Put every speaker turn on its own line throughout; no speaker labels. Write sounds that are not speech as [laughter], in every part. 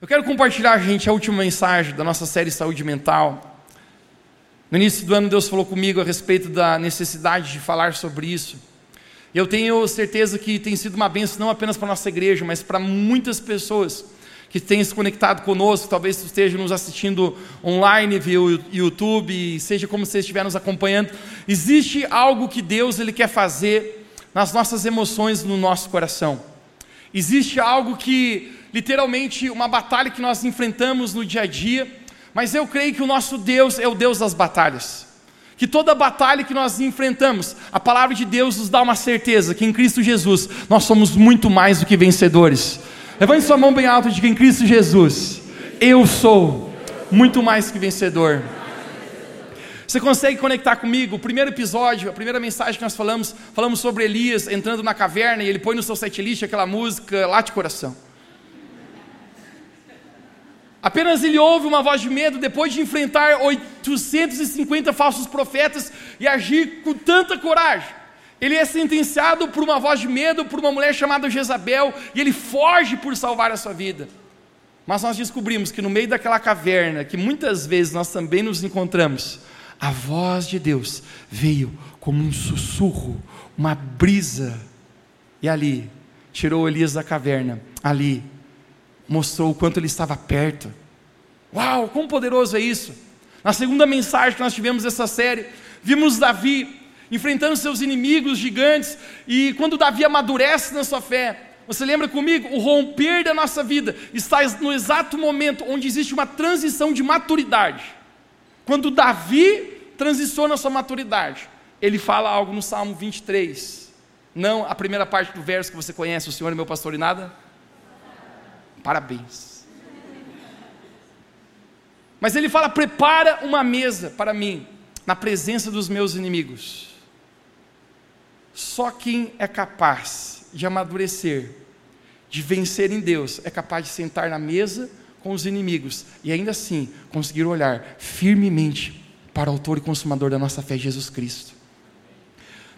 Eu quero compartilhar, gente, a última mensagem da nossa série Saúde Mental. No início do ano, Deus falou comigo a respeito da necessidade de falar sobre isso. E eu tenho certeza que tem sido uma bênção não apenas para a nossa igreja, mas para muitas pessoas que têm se conectado conosco. Talvez você esteja nos assistindo online via YouTube, seja como você estiver nos acompanhando. Existe algo que Deus ele quer fazer nas nossas emoções, no nosso coração. Existe algo que literalmente uma batalha que nós enfrentamos no dia a dia, mas eu creio que o nosso Deus é o Deus das batalhas. Que toda batalha que nós enfrentamos, a palavra de Deus nos dá uma certeza que em Cristo Jesus nós somos muito mais do que vencedores. Levante sua mão bem alta e diga em Cristo Jesus, eu sou muito mais que vencedor. Você consegue conectar comigo? O primeiro episódio, a primeira mensagem que nós falamos, falamos sobre Elias entrando na caverna e ele põe no seu setlist aquela música lá de coração. Apenas ele ouve uma voz de medo depois de enfrentar 850 falsos profetas e agir com tanta coragem. Ele é sentenciado por uma voz de medo, por uma mulher chamada Jezabel, e ele foge por salvar a sua vida. Mas nós descobrimos que no meio daquela caverna, que muitas vezes nós também nos encontramos, a voz de Deus veio como um sussurro, uma brisa, e ali tirou Elias da caverna, ali mostrou o quanto ele estava perto. Uau, quão poderoso é isso! Na segunda mensagem que nós tivemos dessa série, vimos Davi enfrentando seus inimigos gigantes, e quando Davi amadurece na sua fé, você lembra comigo? O romper da nossa vida está no exato momento onde existe uma transição de maturidade. Quando Davi transiciona a sua maturidade, ele fala algo no Salmo 23. Não a primeira parte do verso que você conhece, o Senhor é meu pastor e nada Parabéns. Mas ele fala: prepara uma mesa para mim, na presença dos meus inimigos. Só quem é capaz de amadurecer, de vencer em Deus, é capaz de sentar na mesa com os inimigos e ainda assim conseguir olhar firmemente para o autor e consumador da nossa fé, Jesus Cristo.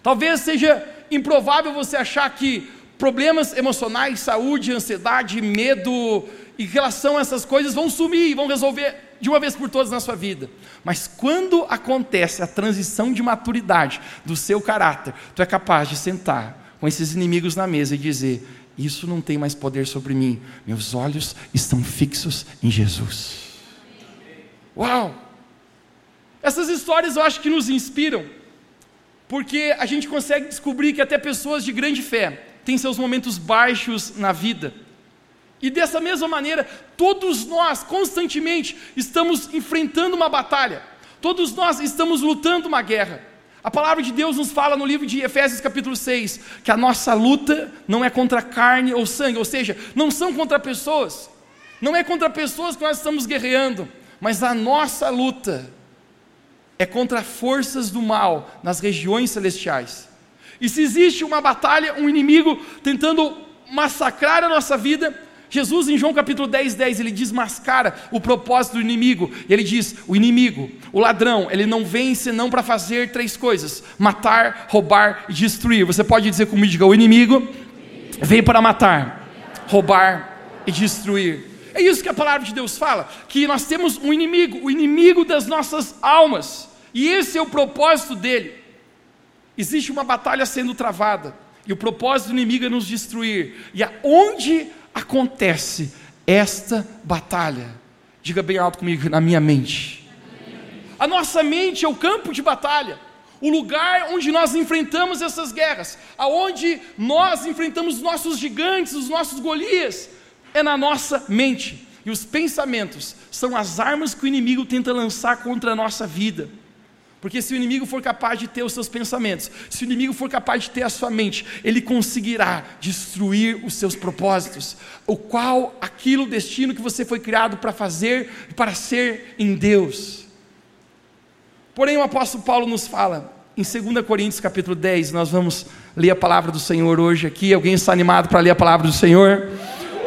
Talvez seja improvável você achar que problemas emocionais, saúde, ansiedade, medo, em relação a essas coisas vão sumir e vão resolver de uma vez por todas na sua vida. Mas quando acontece a transição de maturidade do seu caráter, tu é capaz de sentar com esses inimigos na mesa e dizer: Isso não tem mais poder sobre mim, meus olhos estão fixos em Jesus. Uau! Essas histórias eu acho que nos inspiram, porque a gente consegue descobrir que até pessoas de grande fé, tem seus momentos baixos na vida. E dessa mesma maneira, todos nós constantemente estamos enfrentando uma batalha. Todos nós estamos lutando uma guerra. A palavra de Deus nos fala no livro de Efésios capítulo 6, que a nossa luta não é contra carne ou sangue, ou seja, não são contra pessoas. Não é contra pessoas que nós estamos guerreando, mas a nossa luta é contra forças do mal nas regiões celestiais. E se existe uma batalha, um inimigo tentando massacrar a nossa vida, Jesus em João capítulo 10, 10, ele desmascara o propósito do inimigo. E ele diz: o inimigo, o ladrão, ele não vem senão para fazer três coisas: matar, roubar e destruir. Você pode dizer comigo, diga, o inimigo vem para matar, roubar e destruir. É isso que a palavra de Deus fala, que nós temos um inimigo, o inimigo das nossas almas. E esse é o propósito dele. Existe uma batalha sendo travada, e o propósito do inimigo é nos destruir. E aonde acontece esta batalha? Diga bem alto comigo, na minha mente. A nossa mente é o campo de batalha, o lugar onde nós enfrentamos essas guerras, aonde nós enfrentamos os nossos gigantes, os nossos Golias, é na nossa mente. E os pensamentos são as armas que o inimigo tenta lançar contra a nossa vida. Porque se o inimigo for capaz de ter os seus pensamentos, se o inimigo for capaz de ter a sua mente, ele conseguirá destruir os seus propósitos, o qual aquilo destino que você foi criado para fazer e para ser em Deus. Porém, o apóstolo Paulo nos fala em 2 Coríntios capítulo 10, nós vamos ler a palavra do Senhor hoje aqui. Alguém está animado para ler a palavra do Senhor?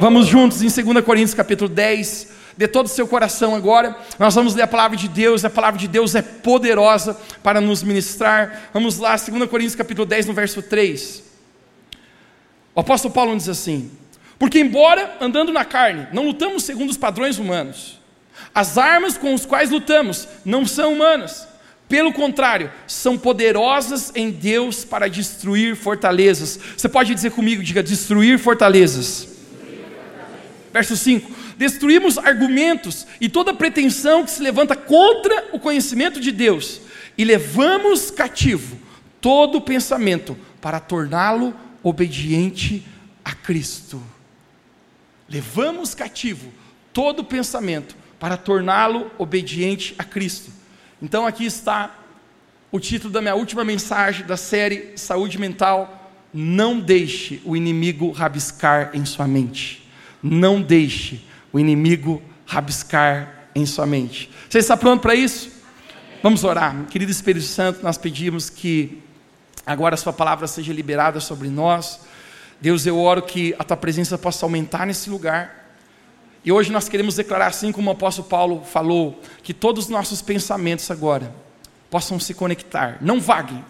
Vamos juntos em 2 Coríntios capítulo 10, de todo o seu coração agora. Nós vamos ler a palavra de Deus, a palavra de Deus é poderosa para nos ministrar. Vamos lá, 2 Coríntios capítulo 10, no verso 3. O apóstolo Paulo diz assim: Porque, embora andando na carne, não lutamos segundo os padrões humanos, as armas com as quais lutamos não são humanas. Pelo contrário, são poderosas em Deus para destruir fortalezas. Você pode dizer comigo, diga destruir fortalezas. Destruir fortalezas. Verso 5: Destruímos argumentos e toda pretensão que se levanta contra o conhecimento de Deus, e levamos cativo todo pensamento para torná-lo obediente a Cristo. Levamos cativo todo pensamento para torná-lo obediente a Cristo. Então aqui está o título da minha última mensagem da série Saúde Mental. Não deixe o inimigo rabiscar em sua mente. Não deixe o inimigo rabiscar em sua mente. Você está pronto para isso? Vamos orar. Querido Espírito Santo, nós pedimos que agora a Sua palavra seja liberada sobre nós. Deus, eu oro que a Tua presença possa aumentar nesse lugar. E hoje nós queremos declarar, assim como o apóstolo Paulo falou, que todos os nossos pensamentos agora possam se conectar, não vaguem,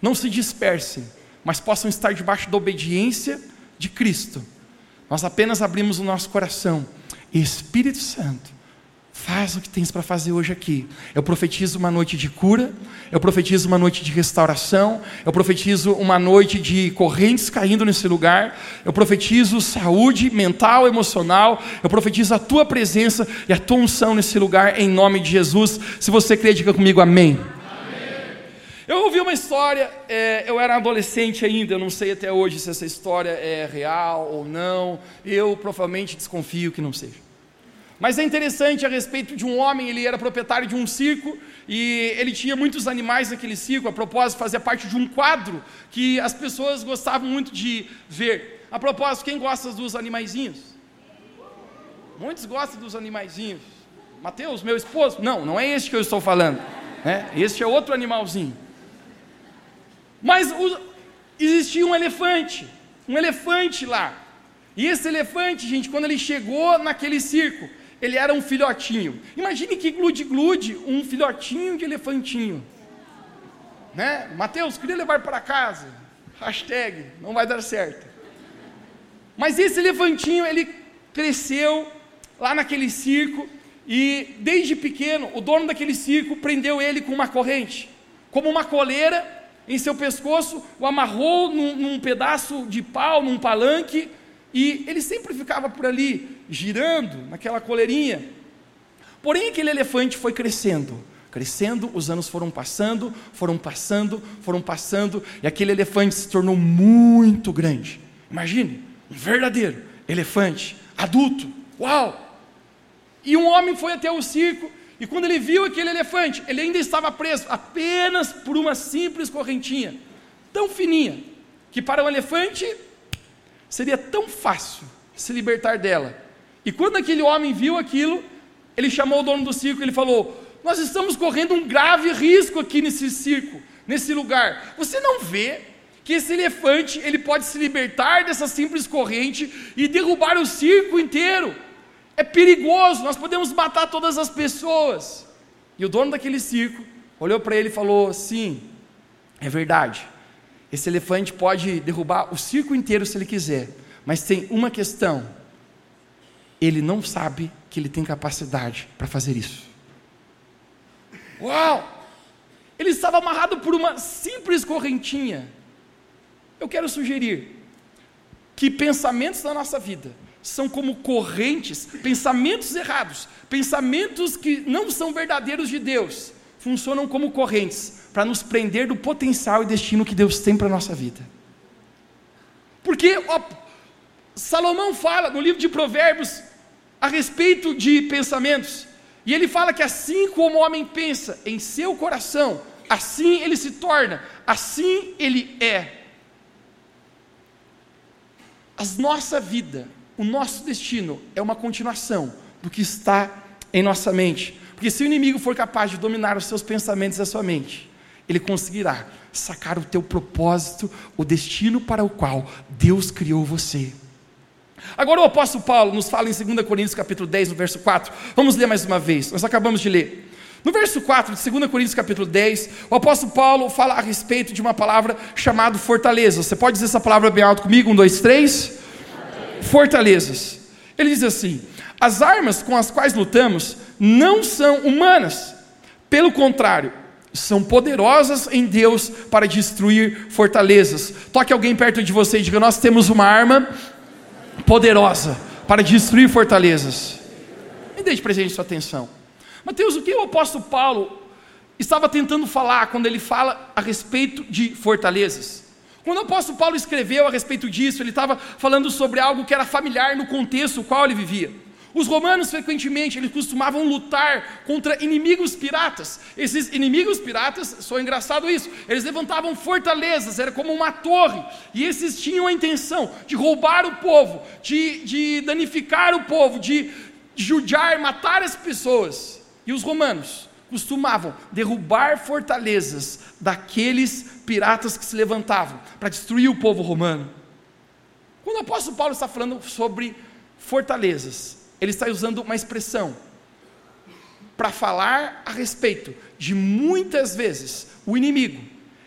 não se dispersem, mas possam estar debaixo da obediência de Cristo. Nós apenas abrimos o nosso coração Espírito Santo, faz o que tens para fazer hoje aqui. Eu profetizo uma noite de cura, eu profetizo uma noite de restauração, eu profetizo uma noite de correntes caindo nesse lugar, eu profetizo saúde mental, emocional, eu profetizo a tua presença e a tua unção nesse lugar, em nome de Jesus. Se você crê, diga comigo amém. Eu ouvi uma história, é, eu era adolescente ainda, eu não sei até hoje se essa história é real ou não, eu provavelmente desconfio que não seja. Mas é interessante a respeito de um homem, ele era proprietário de um circo e ele tinha muitos animais naquele circo, a propósito, fazia parte de um quadro que as pessoas gostavam muito de ver. A propósito, quem gosta dos animaizinhos? Muitos gostam dos animaizinhos. Mateus, meu esposo? Não, não é esse que eu estou falando. Né? Este é outro animalzinho. Mas o, existia um elefante, um elefante lá. E esse elefante, gente, quando ele chegou naquele circo, ele era um filhotinho. Imagine que glude-glude, um filhotinho de elefantinho. Né? Mateus, queria levar para casa. Hashtag, não vai dar certo. Mas esse elefantinho, ele cresceu lá naquele circo e desde pequeno, o dono daquele circo prendeu ele com uma corrente, como uma coleira em seu pescoço, o amarrou num, num pedaço de pau, num palanque, e ele sempre ficava por ali, girando naquela coleirinha. Porém, aquele elefante foi crescendo, crescendo, os anos foram passando, foram passando, foram passando, e aquele elefante se tornou muito grande. Imagine, um verdadeiro elefante, adulto, uau! E um homem foi até o circo e quando ele viu aquele elefante, ele ainda estava preso apenas por uma simples correntinha, tão fininha, que para o elefante seria tão fácil se libertar dela. E quando aquele homem viu aquilo, ele chamou o dono do circo e ele falou: Nós estamos correndo um grave risco aqui nesse circo, nesse lugar. Você não vê que esse elefante ele pode se libertar dessa simples corrente e derrubar o circo inteiro? É perigoso, nós podemos matar todas as pessoas. E o dono daquele circo olhou para ele e falou: Sim, é verdade. Esse elefante pode derrubar o circo inteiro se ele quiser, mas tem uma questão: ele não sabe que ele tem capacidade para fazer isso. Uau! Ele estava amarrado por uma simples correntinha. Eu quero sugerir que pensamentos da nossa vida são como correntes, pensamentos errados, pensamentos que não são verdadeiros de Deus, funcionam como correntes para nos prender do potencial e destino que Deus tem para a nossa vida. Porque ó, Salomão fala no livro de Provérbios a respeito de pensamentos, e ele fala que assim como o homem pensa em seu coração, assim ele se torna, assim ele é. A nossa vida o nosso destino é uma continuação do que está em nossa mente. Porque se o inimigo for capaz de dominar os seus pensamentos e a sua mente, ele conseguirá sacar o teu propósito, o destino para o qual Deus criou você. Agora o apóstolo Paulo nos fala em 2 Coríntios capítulo 10, no verso 4. Vamos ler mais uma vez. Nós acabamos de ler. No verso 4 de 2 Coríntios capítulo 10, o apóstolo Paulo fala a respeito de uma palavra chamada fortaleza. Você pode dizer essa palavra bem alto comigo? Um, dois, três. Fortalezas. Ele diz assim: as armas com as quais lutamos não são humanas, pelo contrário, são poderosas em Deus para destruir fortalezas. Toque alguém perto de você e diga: Nós temos uma arma poderosa para destruir fortalezas. Me deixe presente sua atenção. Mateus, o que o apóstolo Paulo estava tentando falar quando ele fala a respeito de fortalezas? Quando o apóstolo Paulo escreveu a respeito disso, ele estava falando sobre algo que era familiar no contexto no qual ele vivia. Os romanos, frequentemente, eles costumavam lutar contra inimigos piratas. Esses inimigos piratas, só engraçado isso, eles levantavam fortalezas, era como uma torre, e esses tinham a intenção de roubar o povo, de, de danificar o povo, de judiar, matar as pessoas. E os romanos costumavam derrubar fortalezas daqueles piratas que se levantavam para destruir o povo romano. Quando o apóstolo Paulo está falando sobre fortalezas, ele está usando uma expressão para falar a respeito de muitas vezes o inimigo,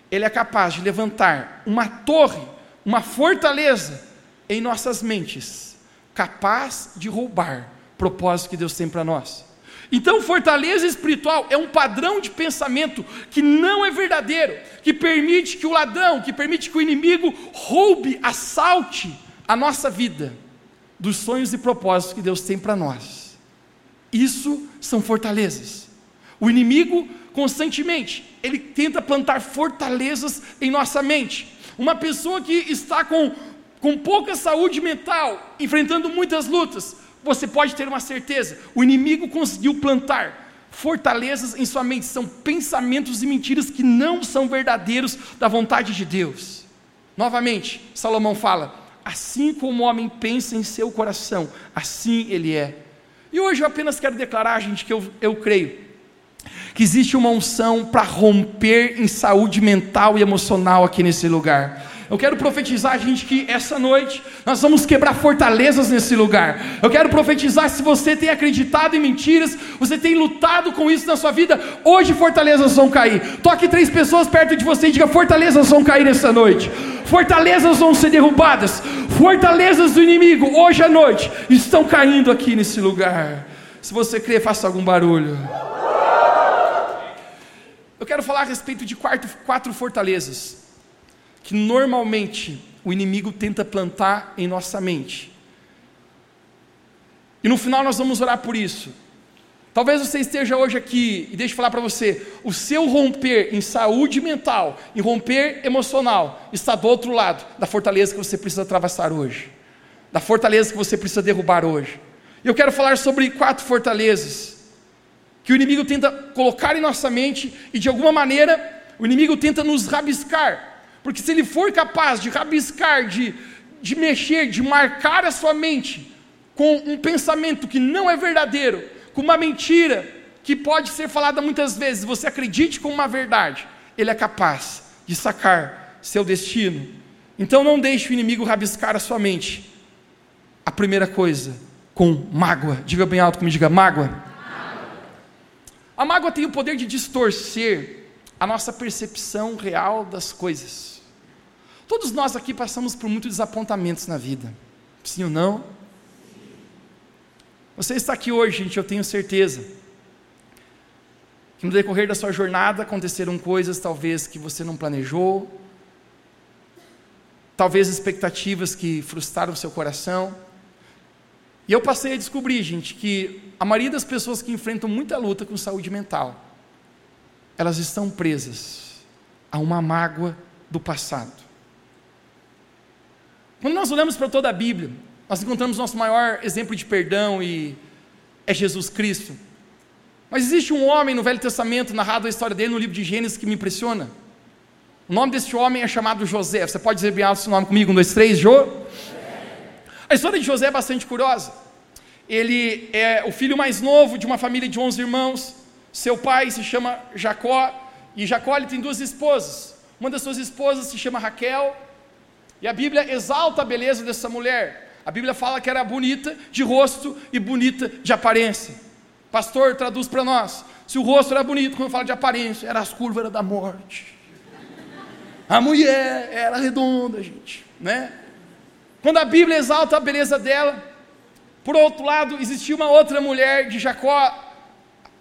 ele é capaz de levantar uma torre, uma fortaleza em nossas mentes, capaz de roubar o propósito que Deus tem para nós. Então, fortaleza espiritual é um padrão de pensamento que não é verdadeiro, que permite que o ladrão, que permite que o inimigo roube, assalte a nossa vida dos sonhos e propósitos que Deus tem para nós. Isso são fortalezas. O inimigo constantemente, ele tenta plantar fortalezas em nossa mente. Uma pessoa que está com, com pouca saúde mental, enfrentando muitas lutas, você pode ter uma certeza: o inimigo conseguiu plantar fortalezas em sua mente, são pensamentos e mentiras que não são verdadeiros da vontade de Deus. Novamente, Salomão fala: assim como o homem pensa em seu coração, assim ele é. E hoje eu apenas quero declarar, gente, que eu, eu creio que existe uma unção para romper em saúde mental e emocional aqui nesse lugar. Eu quero profetizar, gente, que essa noite nós vamos quebrar fortalezas nesse lugar. Eu quero profetizar, se você tem acreditado em mentiras, você tem lutado com isso na sua vida, hoje fortalezas vão cair. Toque três pessoas perto de você e diga: fortalezas vão cair nessa noite. Fortalezas vão ser derrubadas. Fortalezas do inimigo, hoje à noite, estão caindo aqui nesse lugar. Se você crê, faça algum barulho. Eu quero falar a respeito de quatro fortalezas que normalmente o inimigo tenta plantar em nossa mente. E no final nós vamos orar por isso. Talvez você esteja hoje aqui e deixe eu falar para você: o seu romper em saúde mental, em romper emocional, está do outro lado da fortaleza que você precisa atravessar hoje, da fortaleza que você precisa derrubar hoje. Eu quero falar sobre quatro fortalezas que o inimigo tenta colocar em nossa mente e de alguma maneira o inimigo tenta nos rabiscar porque se ele for capaz de rabiscar, de, de mexer, de marcar a sua mente com um pensamento que não é verdadeiro, com uma mentira que pode ser falada muitas vezes, você acredite como uma verdade, ele é capaz de sacar seu destino. Então não deixe o inimigo rabiscar a sua mente. A primeira coisa, com mágoa. Diga bem alto comigo, diga mágoa. A mágoa tem o poder de distorcer a nossa percepção real das coisas. Todos nós aqui passamos por muitos desapontamentos na vida. Sim ou não? Você está aqui hoje, gente, eu tenho certeza. Que no decorrer da sua jornada aconteceram coisas talvez que você não planejou, talvez expectativas que frustraram o seu coração. E eu passei a descobrir, gente, que a maioria das pessoas que enfrentam muita luta com saúde mental, elas estão presas a uma mágoa do passado. Quando nós olhamos para toda a Bíblia, nós encontramos nosso maior exemplo de perdão e é Jesus Cristo. Mas existe um homem no Velho Testamento, narrado a história dele no livro de Gênesis, que me impressiona. O nome desse homem é chamado José. Você pode dizer alto esse nome comigo? Um, dois, três, Jô? A história de José é bastante curiosa. Ele é o filho mais novo de uma família de 11 irmãos. Seu pai se chama Jacó. E Jacó ele tem duas esposas. Uma das suas esposas se chama Raquel e a Bíblia exalta a beleza dessa mulher. A Bíblia fala que era bonita de rosto e bonita de aparência. Pastor, traduz para nós. Se o rosto era bonito, quando fala de aparência, era as curvas da morte. A mulher era redonda, gente, né? Quando a Bíblia exalta a beleza dela, por outro lado, existia uma outra mulher de Jacó.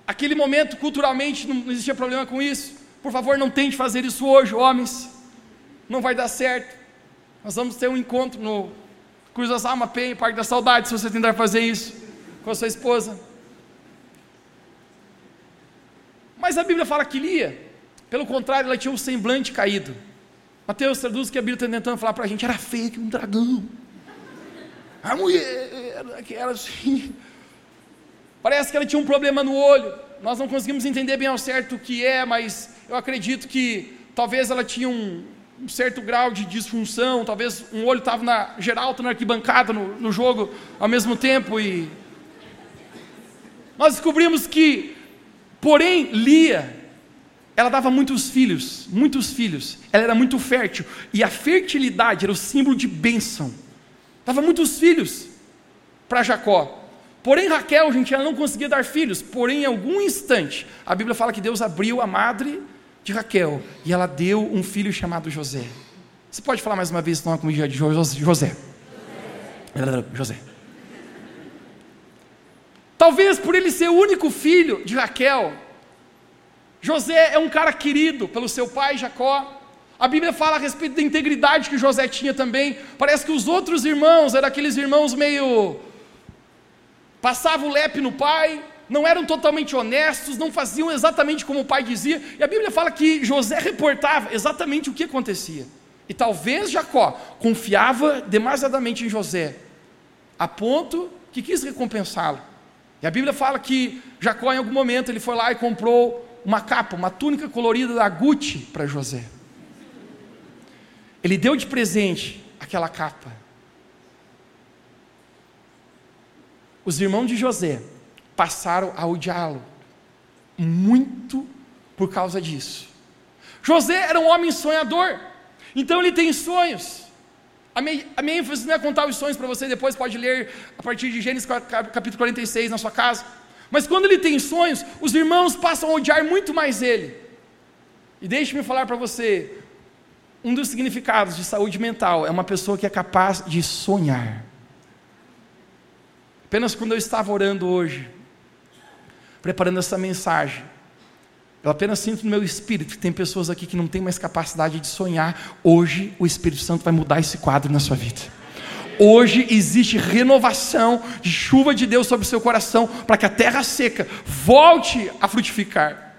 Aquele momento, culturalmente, não existia problema com isso. Por favor, não tente fazer isso hoje, homens. Não vai dar certo. Nós vamos ter um encontro no Cruz das Almas Penha, Parque da Saudade, se você tentar fazer isso com a sua esposa. Mas a Bíblia fala que Lia, pelo contrário, ela tinha um semblante caído. Mateus traduz que a Bíblia está tentando falar para a gente, era feia que um dragão. A mulher, era assim. Parece que ela tinha um problema no olho. Nós não conseguimos entender bem ao certo o que é, mas eu acredito que talvez ela tinha um, um certo grau de disfunção, talvez um olho estava na geral, na arquibancada no, no jogo ao mesmo tempo e nós descobrimos que, porém, Lia, ela dava muitos filhos, muitos filhos, ela era muito fértil, e a fertilidade era o símbolo de bênção, dava muitos filhos para Jacó. Porém, Raquel, gente, ela não conseguia dar filhos, porém, em algum instante, a Bíblia fala que Deus abriu a madre de Raquel e ela deu um filho chamado José. Você pode falar mais uma vez, então, comigo de José? José. José. Talvez por ele ser o único filho de Raquel, José é um cara querido pelo seu pai Jacó. A Bíblia fala a respeito da integridade que José tinha também. Parece que os outros irmãos eram aqueles irmãos meio. passavam o lepe no pai, não eram totalmente honestos, não faziam exatamente como o pai dizia. E a Bíblia fala que José reportava exatamente o que acontecia. E talvez Jacó confiava demasiadamente em José, a ponto que quis recompensá-lo. E a Bíblia fala que Jacó, em algum momento, ele foi lá e comprou uma capa, uma túnica colorida da Gucci para José. Ele deu de presente aquela capa. Os irmãos de José passaram a odiá-lo muito por causa disso. José era um homem sonhador, então ele tem sonhos. A minha, a minha ênfase não é contar os sonhos para você, depois pode ler a partir de Gênesis capítulo 46 na sua casa. Mas quando ele tem sonhos, os irmãos passam a odiar muito mais ele. E deixe-me falar para você: um dos significados de saúde mental é uma pessoa que é capaz de sonhar. Apenas quando eu estava orando hoje, preparando essa mensagem, eu apenas sinto no meu espírito que tem pessoas aqui que não têm mais capacidade de sonhar. Hoje o Espírito Santo vai mudar esse quadro na sua vida. Hoje existe renovação de chuva de Deus sobre o seu coração para que a terra seca volte a frutificar.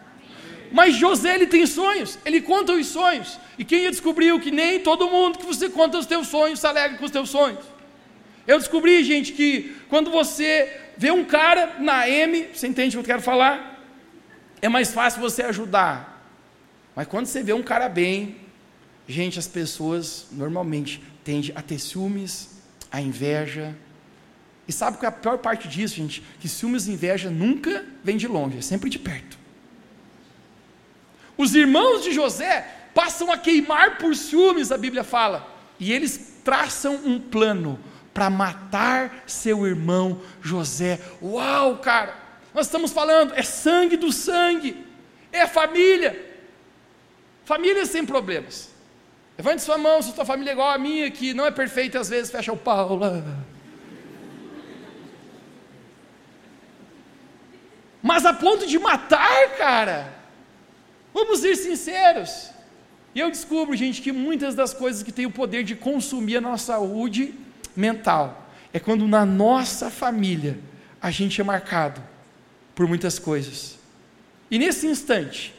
Mas José ele tem sonhos, ele conta os sonhos. E quem descobriu que nem todo mundo que você conta os teus sonhos se alegra com os teus sonhos. Eu descobri, gente, que quando você vê um cara na M, você entende o que eu quero falar? É mais fácil você ajudar. Mas quando você vê um cara bem, gente, as pessoas normalmente tendem a ter ciúmes, a inveja. E sabe qual é a pior parte disso, gente? Que ciúmes e inveja nunca vem de longe, é sempre de perto. Os irmãos de José passam a queimar por ciúmes, a Bíblia fala, e eles traçam um plano para matar seu irmão José. Uau, cara! Nós estamos falando, é sangue do sangue, é família. Família sem problemas. Levante sua mão se sua família é igual a minha, que não é perfeita às vezes, fecha o pau lá. Mas a ponto de matar, cara. Vamos ser sinceros. E eu descubro, gente, que muitas das coisas que têm o poder de consumir a nossa saúde mental é quando na nossa família a gente é marcado por muitas coisas. E nesse instante,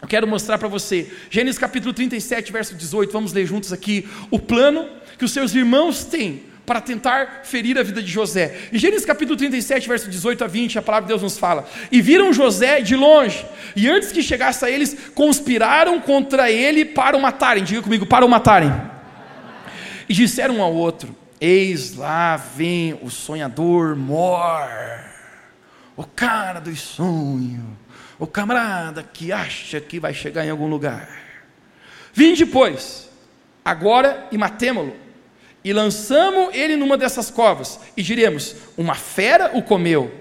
eu quero mostrar para você, Gênesis capítulo 37, verso 18, vamos ler juntos aqui o plano que os seus irmãos têm para tentar ferir a vida de José. Em Gênesis capítulo 37, verso 18 a 20, a palavra de Deus nos fala: E viram José de longe, e antes que chegasse a eles, conspiraram contra ele para o matarem. Diga comigo, para o matarem. E disseram um ao outro: Eis lá vem o sonhador mor, o cara dos sonhos o camarada que acha que vai chegar em algum lugar. Vinde, pois, agora e matemo-lo, e lançamos ele numa dessas covas, e diremos: Uma fera o comeu,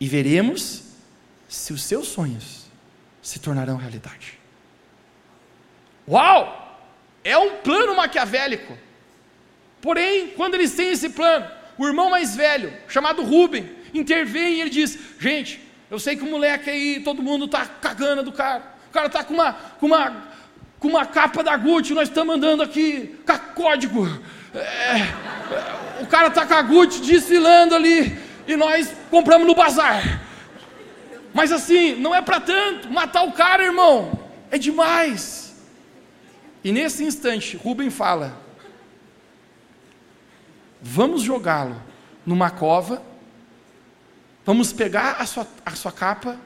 e veremos se os seus sonhos se tornarão realidade. Uau! É um plano maquiavélico. Porém, quando eles têm esse plano, o irmão mais velho, chamado Rubem, intervém e ele diz: Gente, eu sei que o moleque aí, todo mundo está cagando do cara. O cara está com uma, com, uma, com uma capa da Gucci, nós estamos andando aqui código. É, é, o cara está com a Gucci desfilando ali e nós compramos no bazar. Mas assim, não é para tanto. Matar o cara, irmão, é demais. E nesse instante, Rubem fala: Vamos jogá-lo numa cova, vamos pegar a sua, a sua capa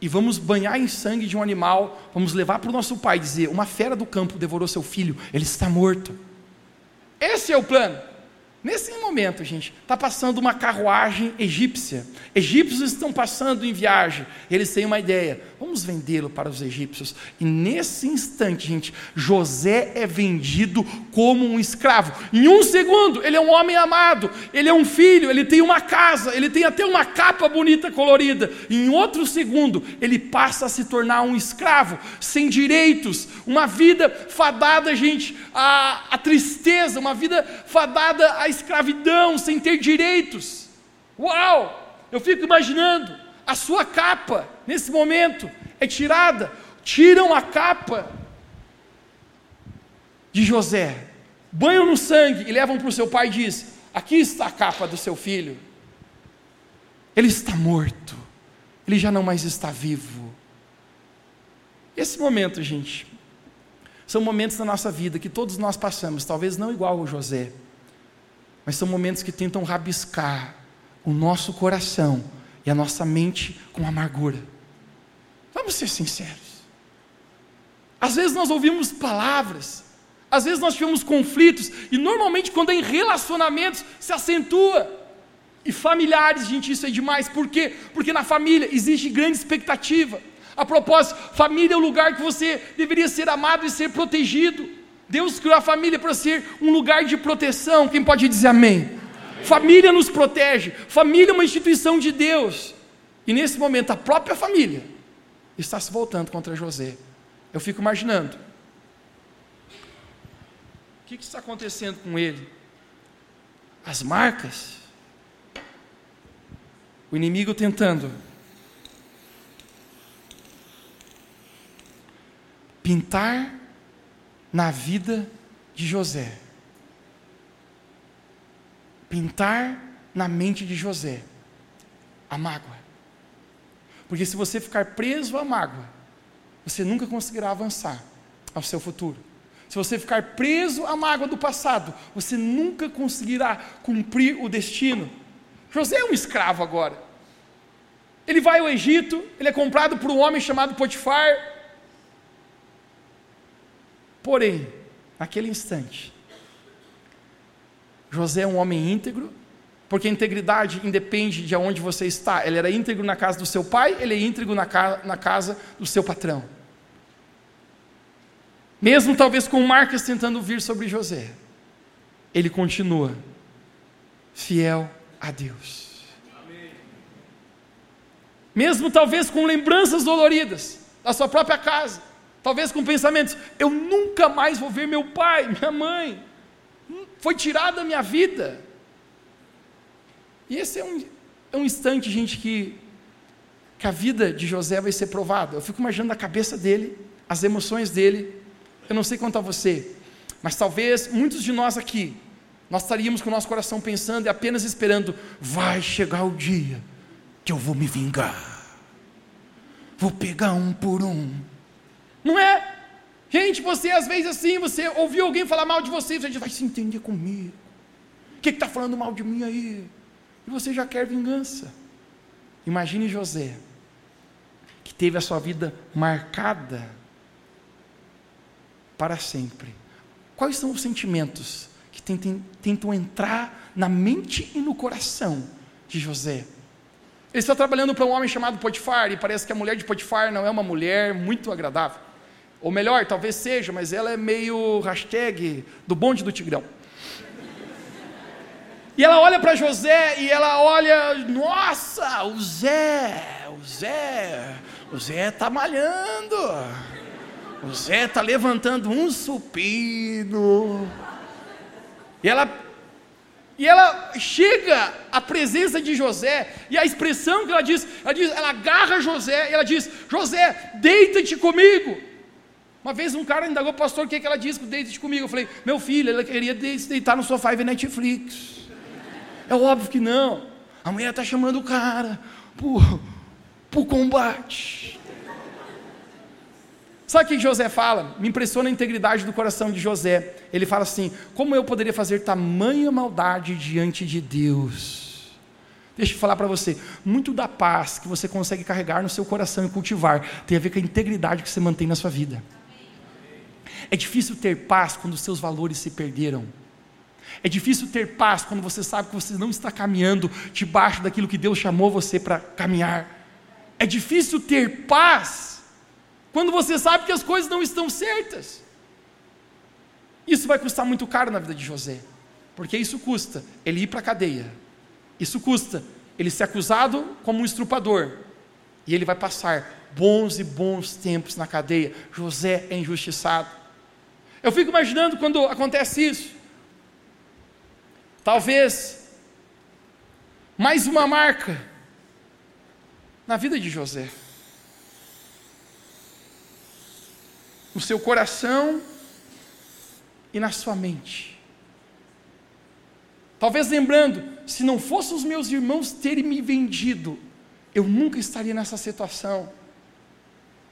e vamos banhar em sangue de um animal, vamos levar para o nosso pai e dizer: Uma fera do campo devorou seu filho, ele está morto. Esse é o plano. Nesse momento, gente, está passando uma carruagem egípcia. Egípcios estão passando em viagem. Eles têm uma ideia: vamos vendê-lo para os egípcios. E nesse instante, gente, José é vendido como um escravo. Em um segundo, ele é um homem amado, ele é um filho, ele tem uma casa, ele tem até uma capa bonita colorida. Em outro segundo, ele passa a se tornar um escravo, sem direitos, uma vida fadada, gente, à, à tristeza, uma vida fadada à escravidão, sem ter direitos. Uau! Eu fico imaginando, a sua capa, nesse momento, é tirada, tiram a capa de José, banham no sangue e levam para o seu pai e diz: Aqui está a capa do seu filho. Ele está morto, ele já não mais está vivo. Esse momento, gente, são momentos da nossa vida que todos nós passamos, talvez não igual ao José, mas são momentos que tentam rabiscar o nosso coração e a nossa mente com amargura. Vamos ser sinceros. Às vezes nós ouvimos palavras, às vezes nós tivemos conflitos, e normalmente quando é em relacionamentos se acentua. E familiares, gente, isso é demais. Por quê? Porque na família existe grande expectativa. A propósito, família é o lugar que você deveria ser amado e ser protegido. Deus criou a família para ser um lugar de proteção. Quem pode dizer amém? amém? Família nos protege. Família é uma instituição de Deus. E nesse momento, a própria família está se voltando contra José. Eu fico imaginando. O que, que está acontecendo com ele? As marcas. O inimigo tentando pintar na vida de José. Pintar na mente de José a mágoa. Porque se você ficar preso à mágoa, você nunca conseguirá avançar ao seu futuro. Se você ficar preso à mágoa do passado, você nunca conseguirá cumprir o destino. José é um escravo agora. Ele vai ao Egito, ele é comprado por um homem chamado Potifar, Porém, naquele instante, José é um homem íntegro, porque a integridade independe de onde você está. Ele era íntegro na casa do seu pai, ele é íntegro na, ca na casa do seu patrão. Mesmo talvez com marcas tentando vir sobre José, ele continua fiel a Deus. Amém. Mesmo talvez com lembranças doloridas da sua própria casa, Talvez com pensamentos: eu nunca mais vou ver meu pai, minha mãe. Foi tirada a minha vida. E esse é um, é um instante, gente, que, que a vida de José vai ser provada. Eu fico imaginando a cabeça dele, as emoções dele. Eu não sei quanto a você, mas talvez muitos de nós aqui, nós estaríamos com o nosso coração pensando e apenas esperando: vai chegar o dia que eu vou me vingar. Vou pegar um por um não é? Gente, você às vezes assim, você ouviu alguém falar mal de você, você vai se entender comigo. O que está falando mal de mim aí? E você já quer vingança. Imagine José, que teve a sua vida marcada para sempre. Quais são os sentimentos que tentam, tentam entrar na mente e no coração de José? Ele está trabalhando para um homem chamado Potifar, e parece que a mulher de Potifar não é uma mulher muito agradável. Ou melhor, talvez seja, mas ela é meio hashtag do bonde do Tigrão. E ela olha para José e ela olha, nossa, o Zé, o Zé, o Zé está malhando, o Zé está levantando um supino. E ela E ela chega à presença de José, e a expressão que ela diz, ela diz, ela agarra José, e ela diz: José, deita-te comigo. Uma vez um cara indagou, pastor, o que, é que ela disse que deita-te comigo? Eu falei, meu filho, ela queria deitar no sofá e ver Netflix. É óbvio que não. A mulher está chamando o cara por, por combate. Sabe o que José fala? Me impressiona a integridade do coração de José. Ele fala assim: como eu poderia fazer tamanha maldade diante de Deus? Deixa eu falar para você, muito da paz que você consegue carregar no seu coração e cultivar tem a ver com a integridade que você mantém na sua vida. É difícil ter paz quando seus valores se perderam. É difícil ter paz quando você sabe que você não está caminhando debaixo daquilo que Deus chamou você para caminhar. É difícil ter paz quando você sabe que as coisas não estão certas. Isso vai custar muito caro na vida de José, porque isso custa ele ir para a cadeia, isso custa ele ser acusado como um estrupador, e ele vai passar bons e bons tempos na cadeia. José é injustiçado. Eu fico imaginando quando acontece isso. Talvez mais uma marca na vida de José. no seu coração e na sua mente. Talvez lembrando, se não fossem os meus irmãos terem me vendido, eu nunca estaria nessa situação.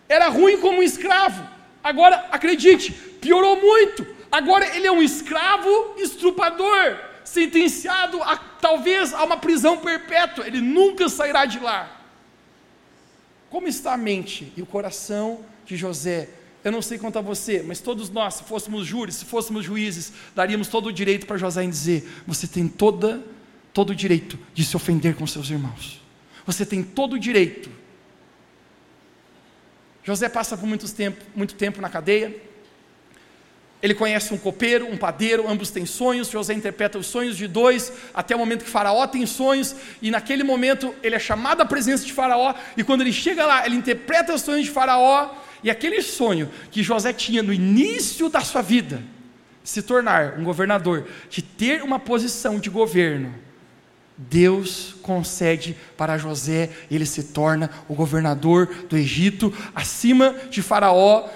Era ruim como um escravo, agora acredite, piorou muito. Agora ele é um escravo estrupador, sentenciado a talvez a uma prisão perpétua, ele nunca sairá de lá. Como está a mente e o coração de José eu não sei quanto a você, mas todos nós, se fôssemos júris, se fôssemos juízes, daríamos todo o direito para José em dizer: você tem toda, todo o direito de se ofender com seus irmãos. Você tem todo o direito. José passa por muito tempo, muito tempo na cadeia. Ele conhece um copeiro, um padeiro, ambos têm sonhos. José interpreta os sonhos de dois, até o momento que Faraó tem sonhos, e naquele momento ele é chamado à presença de Faraó, e quando ele chega lá, ele interpreta os sonhos de Faraó, e aquele sonho que José tinha no início da sua vida, se tornar um governador, de ter uma posição de governo, Deus concede para José, ele se torna o governador do Egito, acima de Faraó,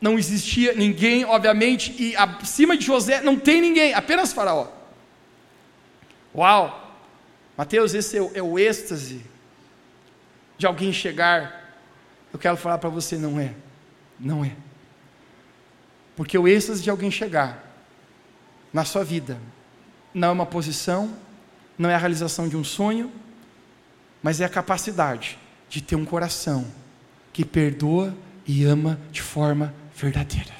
não existia ninguém, obviamente, e acima de José não tem ninguém, apenas Faraó. Uau! Mateus, esse é o, é o êxtase de alguém chegar eu quero falar para você, não é. Não é. Porque o êxtase de alguém chegar na sua vida não é uma posição, não é a realização de um sonho, mas é a capacidade de ter um coração que perdoa e ama de forma verdadeira.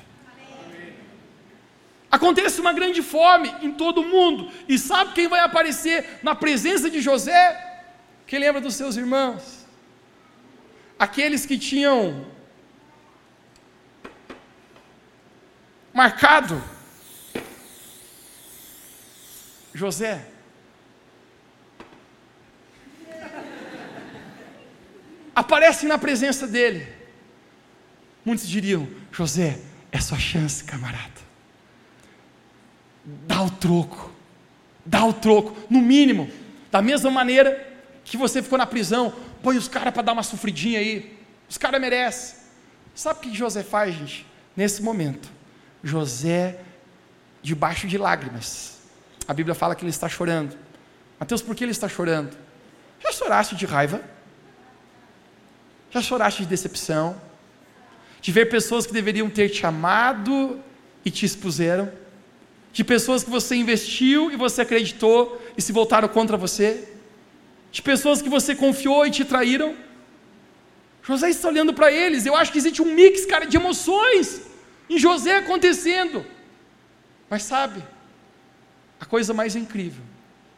Acontece uma grande fome em todo o mundo, e sabe quem vai aparecer na presença de José? Quem lembra dos seus irmãos? aqueles que tinham marcado José. Aparecem na presença dele. Muitos diriam: José, é sua chance, camarada. Dá o troco. Dá o troco. No mínimo, da mesma maneira que você ficou na prisão, põe os caras para dar uma sofridinha aí. Os caras merecem. Sabe o que José faz, gente? Nesse momento, José, debaixo de lágrimas, a Bíblia fala que ele está chorando. Mateus, por que ele está chorando? Já choraste de raiva? Já choraste de decepção? De ver pessoas que deveriam ter te amado e te expuseram? De pessoas que você investiu e você acreditou e se voltaram contra você? de pessoas que você confiou e te traíram. José está olhando para eles. Eu acho que existe um mix, cara, de emoções em José acontecendo. Mas sabe, a coisa mais incrível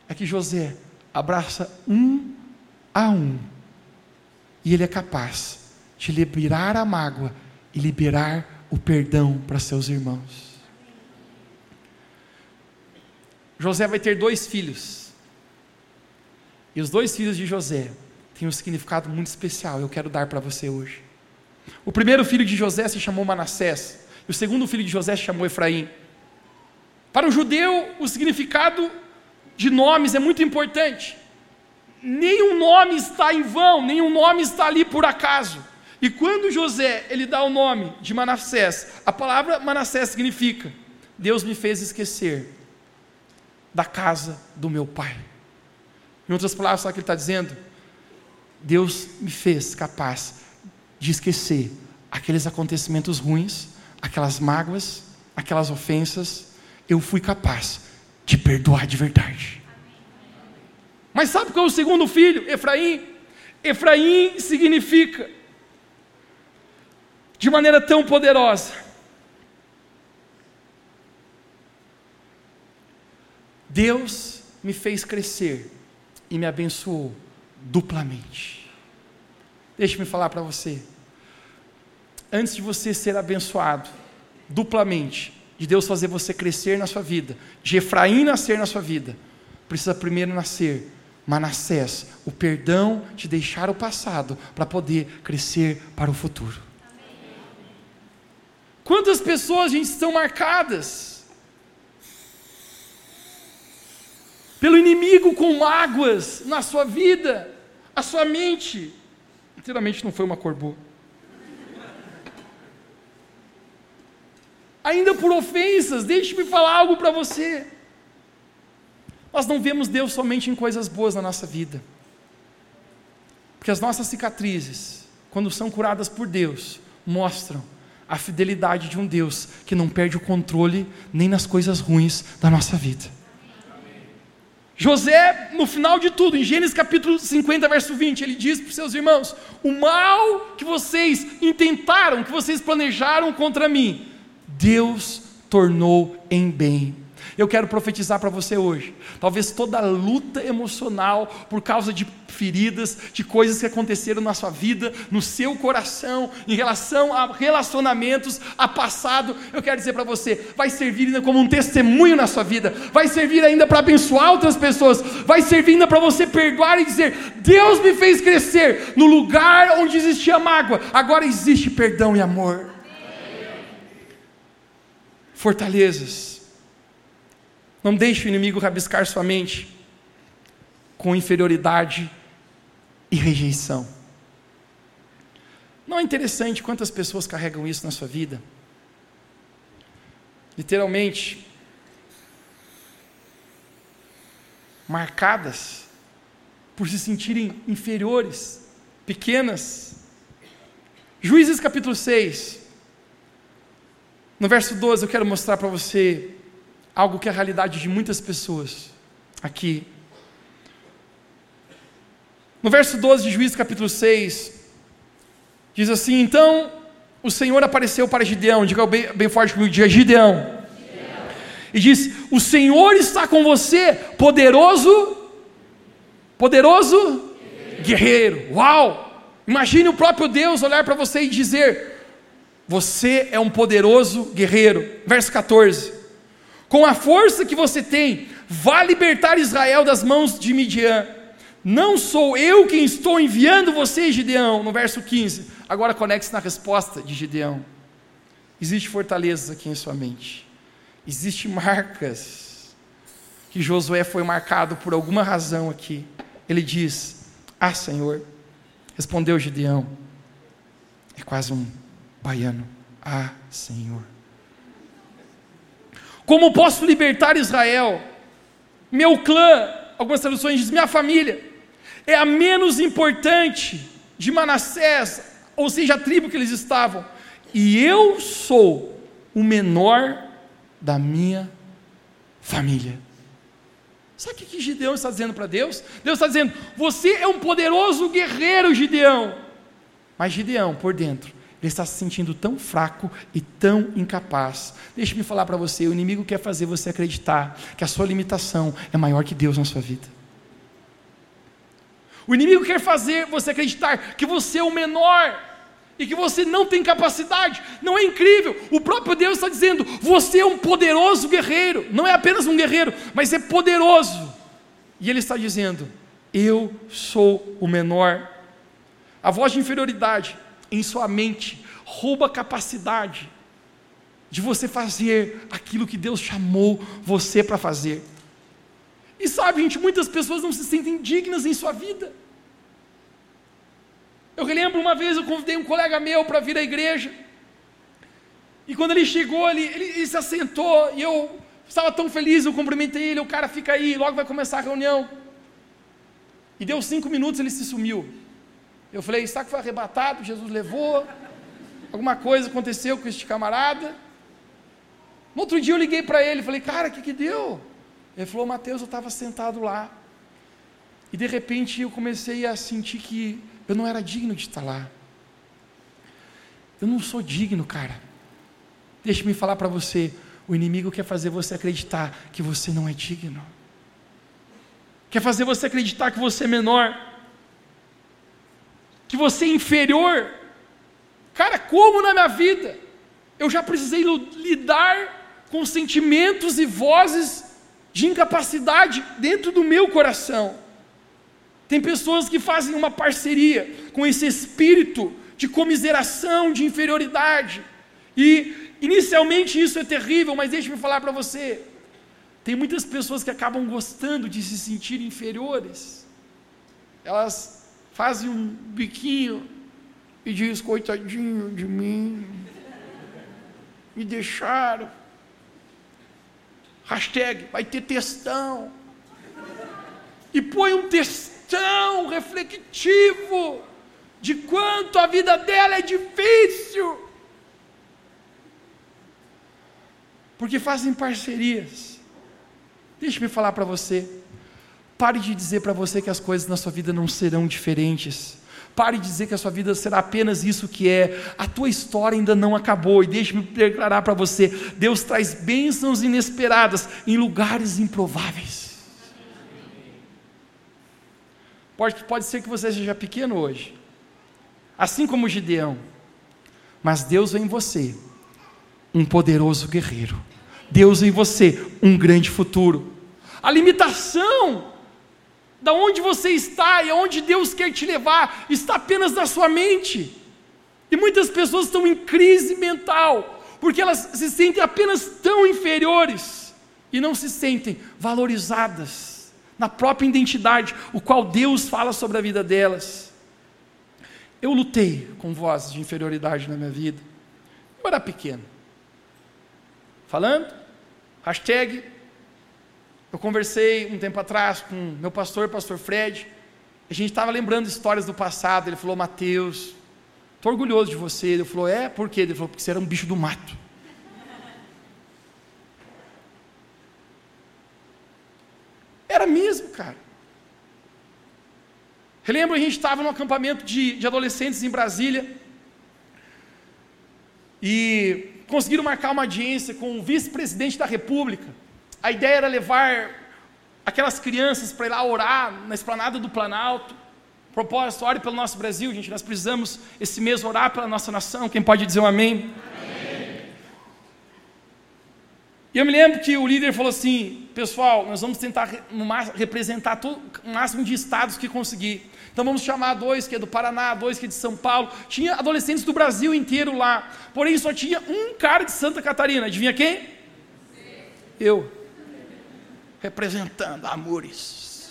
é que José abraça um a um. E ele é capaz de liberar a mágoa e liberar o perdão para seus irmãos. José vai ter dois filhos. E os dois filhos de José têm um significado muito especial, eu quero dar para você hoje. O primeiro filho de José se chamou Manassés, e o segundo filho de José se chamou Efraim. Para o judeu, o significado de nomes é muito importante. Nenhum nome está em vão, nenhum nome está ali por acaso. E quando José ele dá o nome de Manassés, a palavra Manassés significa Deus me fez esquecer da casa do meu pai. Em outras palavras, sabe o que ele está dizendo? Deus me fez capaz de esquecer aqueles acontecimentos ruins, aquelas mágoas, aquelas ofensas. Eu fui capaz de perdoar de verdade. Mas sabe qual é o segundo filho? Efraim. Efraim significa de maneira tão poderosa. Deus me fez crescer e me abençoou duplamente. Deixe-me falar para você. Antes de você ser abençoado duplamente, de Deus fazer você crescer na sua vida, de Efraim nascer na sua vida, precisa primeiro nascer Manassés, o perdão de deixar o passado para poder crescer para o futuro. Quantas pessoas, gente, estão marcadas pelo inimigo com mágoas na sua vida, a sua mente, inteiramente não foi uma cor boa. Ainda por ofensas, deixe-me falar algo para você. Nós não vemos Deus somente em coisas boas na nossa vida. Porque as nossas cicatrizes, quando são curadas por Deus, mostram a fidelidade de um Deus que não perde o controle nem nas coisas ruins da nossa vida. José, no final de tudo, em Gênesis capítulo 50, verso 20, ele diz para os seus irmãos: O mal que vocês intentaram, que vocês planejaram contra mim, Deus tornou em bem eu quero profetizar para você hoje. Talvez toda luta emocional por causa de feridas, de coisas que aconteceram na sua vida, no seu coração, em relação a relacionamentos, a passado, eu quero dizer para você, vai servir ainda como um testemunho na sua vida, vai servir ainda para abençoar outras pessoas, vai servir ainda para você perdoar e dizer: Deus me fez crescer no lugar onde existia mágoa, agora existe perdão e amor. Fortalezas não deixe o inimigo rabiscar sua mente com inferioridade e rejeição. Não é interessante quantas pessoas carregam isso na sua vida? Literalmente, marcadas por se sentirem inferiores, pequenas. Juízes capítulo 6, no verso 12, eu quero mostrar para você algo que é a realidade de muitas pessoas aqui. No verso 12 de Juízes capítulo 6, diz assim: Então o Senhor apareceu para Gideão, diga bem, bem forte comigo, diga Gideão. E diz: O Senhor está com você, poderoso, poderoso guerreiro. guerreiro. Uau! Imagine o próprio Deus olhar para você e dizer: Você é um poderoso guerreiro. Verso 14 com a força que você tem, vá libertar Israel das mãos de Midian. Não sou eu quem estou enviando você, Gideão, no verso 15. Agora conecte-se na resposta de Gideão. Existem fortalezas aqui em sua mente. Existem marcas que Josué foi marcado por alguma razão aqui. Ele diz: Ah, Senhor, respondeu Gideão. É quase um baiano. Ah, Senhor. Como posso libertar Israel? Meu clã, algumas traduções dizem, minha família, é a menos importante de Manassés, ou seja, a tribo que eles estavam. E eu sou o menor da minha família. Sabe o que Gideão está dizendo para Deus? Deus está dizendo: Você é um poderoso guerreiro, Gideão. Mas Gideão, por dentro, ele está se sentindo tão fraco e tão incapaz. Deixe-me falar para você: o inimigo quer fazer você acreditar que a sua limitação é maior que Deus na sua vida. O inimigo quer fazer você acreditar que você é o menor e que você não tem capacidade. Não é incrível? O próprio Deus está dizendo: você é um poderoso guerreiro. Não é apenas um guerreiro, mas é poderoso. E ele está dizendo: eu sou o menor. A voz de inferioridade em sua mente, rouba a capacidade de você fazer aquilo que Deus chamou você para fazer. E sabe, gente, muitas pessoas não se sentem dignas em sua vida. Eu relembro uma vez eu convidei um colega meu para vir à igreja. E quando ele chegou, ele, ele, ele, se assentou e eu estava tão feliz, eu cumprimentei ele, o cara fica aí, logo vai começar a reunião. E deu cinco minutos, ele se sumiu. Eu falei, que foi arrebatado? Jesus levou? Alguma coisa aconteceu com este camarada? No outro dia eu liguei para ele, falei, cara, o que, que deu? Ele falou, Mateus, eu estava sentado lá. E de repente eu comecei a sentir que eu não era digno de estar lá. Eu não sou digno, cara. Deixe-me falar para você: o inimigo quer fazer você acreditar que você não é digno, quer fazer você acreditar que você é menor, que você é inferior. Cara, como na minha vida eu já precisei lidar com sentimentos e vozes de incapacidade dentro do meu coração. Tem pessoas que fazem uma parceria com esse espírito de comiseração, de inferioridade. E inicialmente isso é terrível, mas deixe-me falar para você. Tem muitas pessoas que acabam gostando de se sentir inferiores. Elas fazem um biquinho e diz coitadinho de mim. Me deixaram. Hashtag vai ter textão. E põe um textão tão reflexivo de quanto a vida dela é difícil. Porque fazem parcerias. Deixa-me falar para você. Pare de dizer para você que as coisas na sua vida não serão diferentes. Pare de dizer que a sua vida será apenas isso que é. A tua história ainda não acabou. E deixe-me declarar para você: Deus traz bênçãos inesperadas em lugares improváveis. Pode, pode ser que você seja pequeno hoje, assim como Gideão, mas Deus vê em você um poderoso guerreiro. Deus em você um grande futuro. A limitação da onde você está e aonde Deus quer te levar está apenas na sua mente. E muitas pessoas estão em crise mental, porque elas se sentem apenas tão inferiores e não se sentem valorizadas na própria identidade, o qual Deus fala sobre a vida delas. Eu lutei com vozes de inferioridade na minha vida. Eu era pequeno. Falando, hashtag, eu conversei um tempo atrás com meu pastor, pastor Fred, a gente estava lembrando histórias do passado, ele falou, Mateus, estou orgulhoso de você. Ele falou, é, por quê? Ele falou, porque você era um bicho do mato. Era mesmo, cara. Relembro, a gente estava num acampamento de, de adolescentes em Brasília. E conseguiram marcar uma audiência com o vice-presidente da República. A ideia era levar aquelas crianças para ir lá orar na esplanada do Planalto. Propósito, ore pelo nosso Brasil, gente. Nós precisamos esse mês orar pela nossa nação. Quem pode dizer um amém? E eu me lembro que o líder falou assim: pessoal, nós vamos tentar representar todo, o máximo de estados que conseguir. Então vamos chamar dois que é do Paraná, dois que é de São Paulo. Tinha adolescentes do Brasil inteiro lá. Porém, só tinha um cara de Santa Catarina. Adivinha quem? Eu. Representando Amores.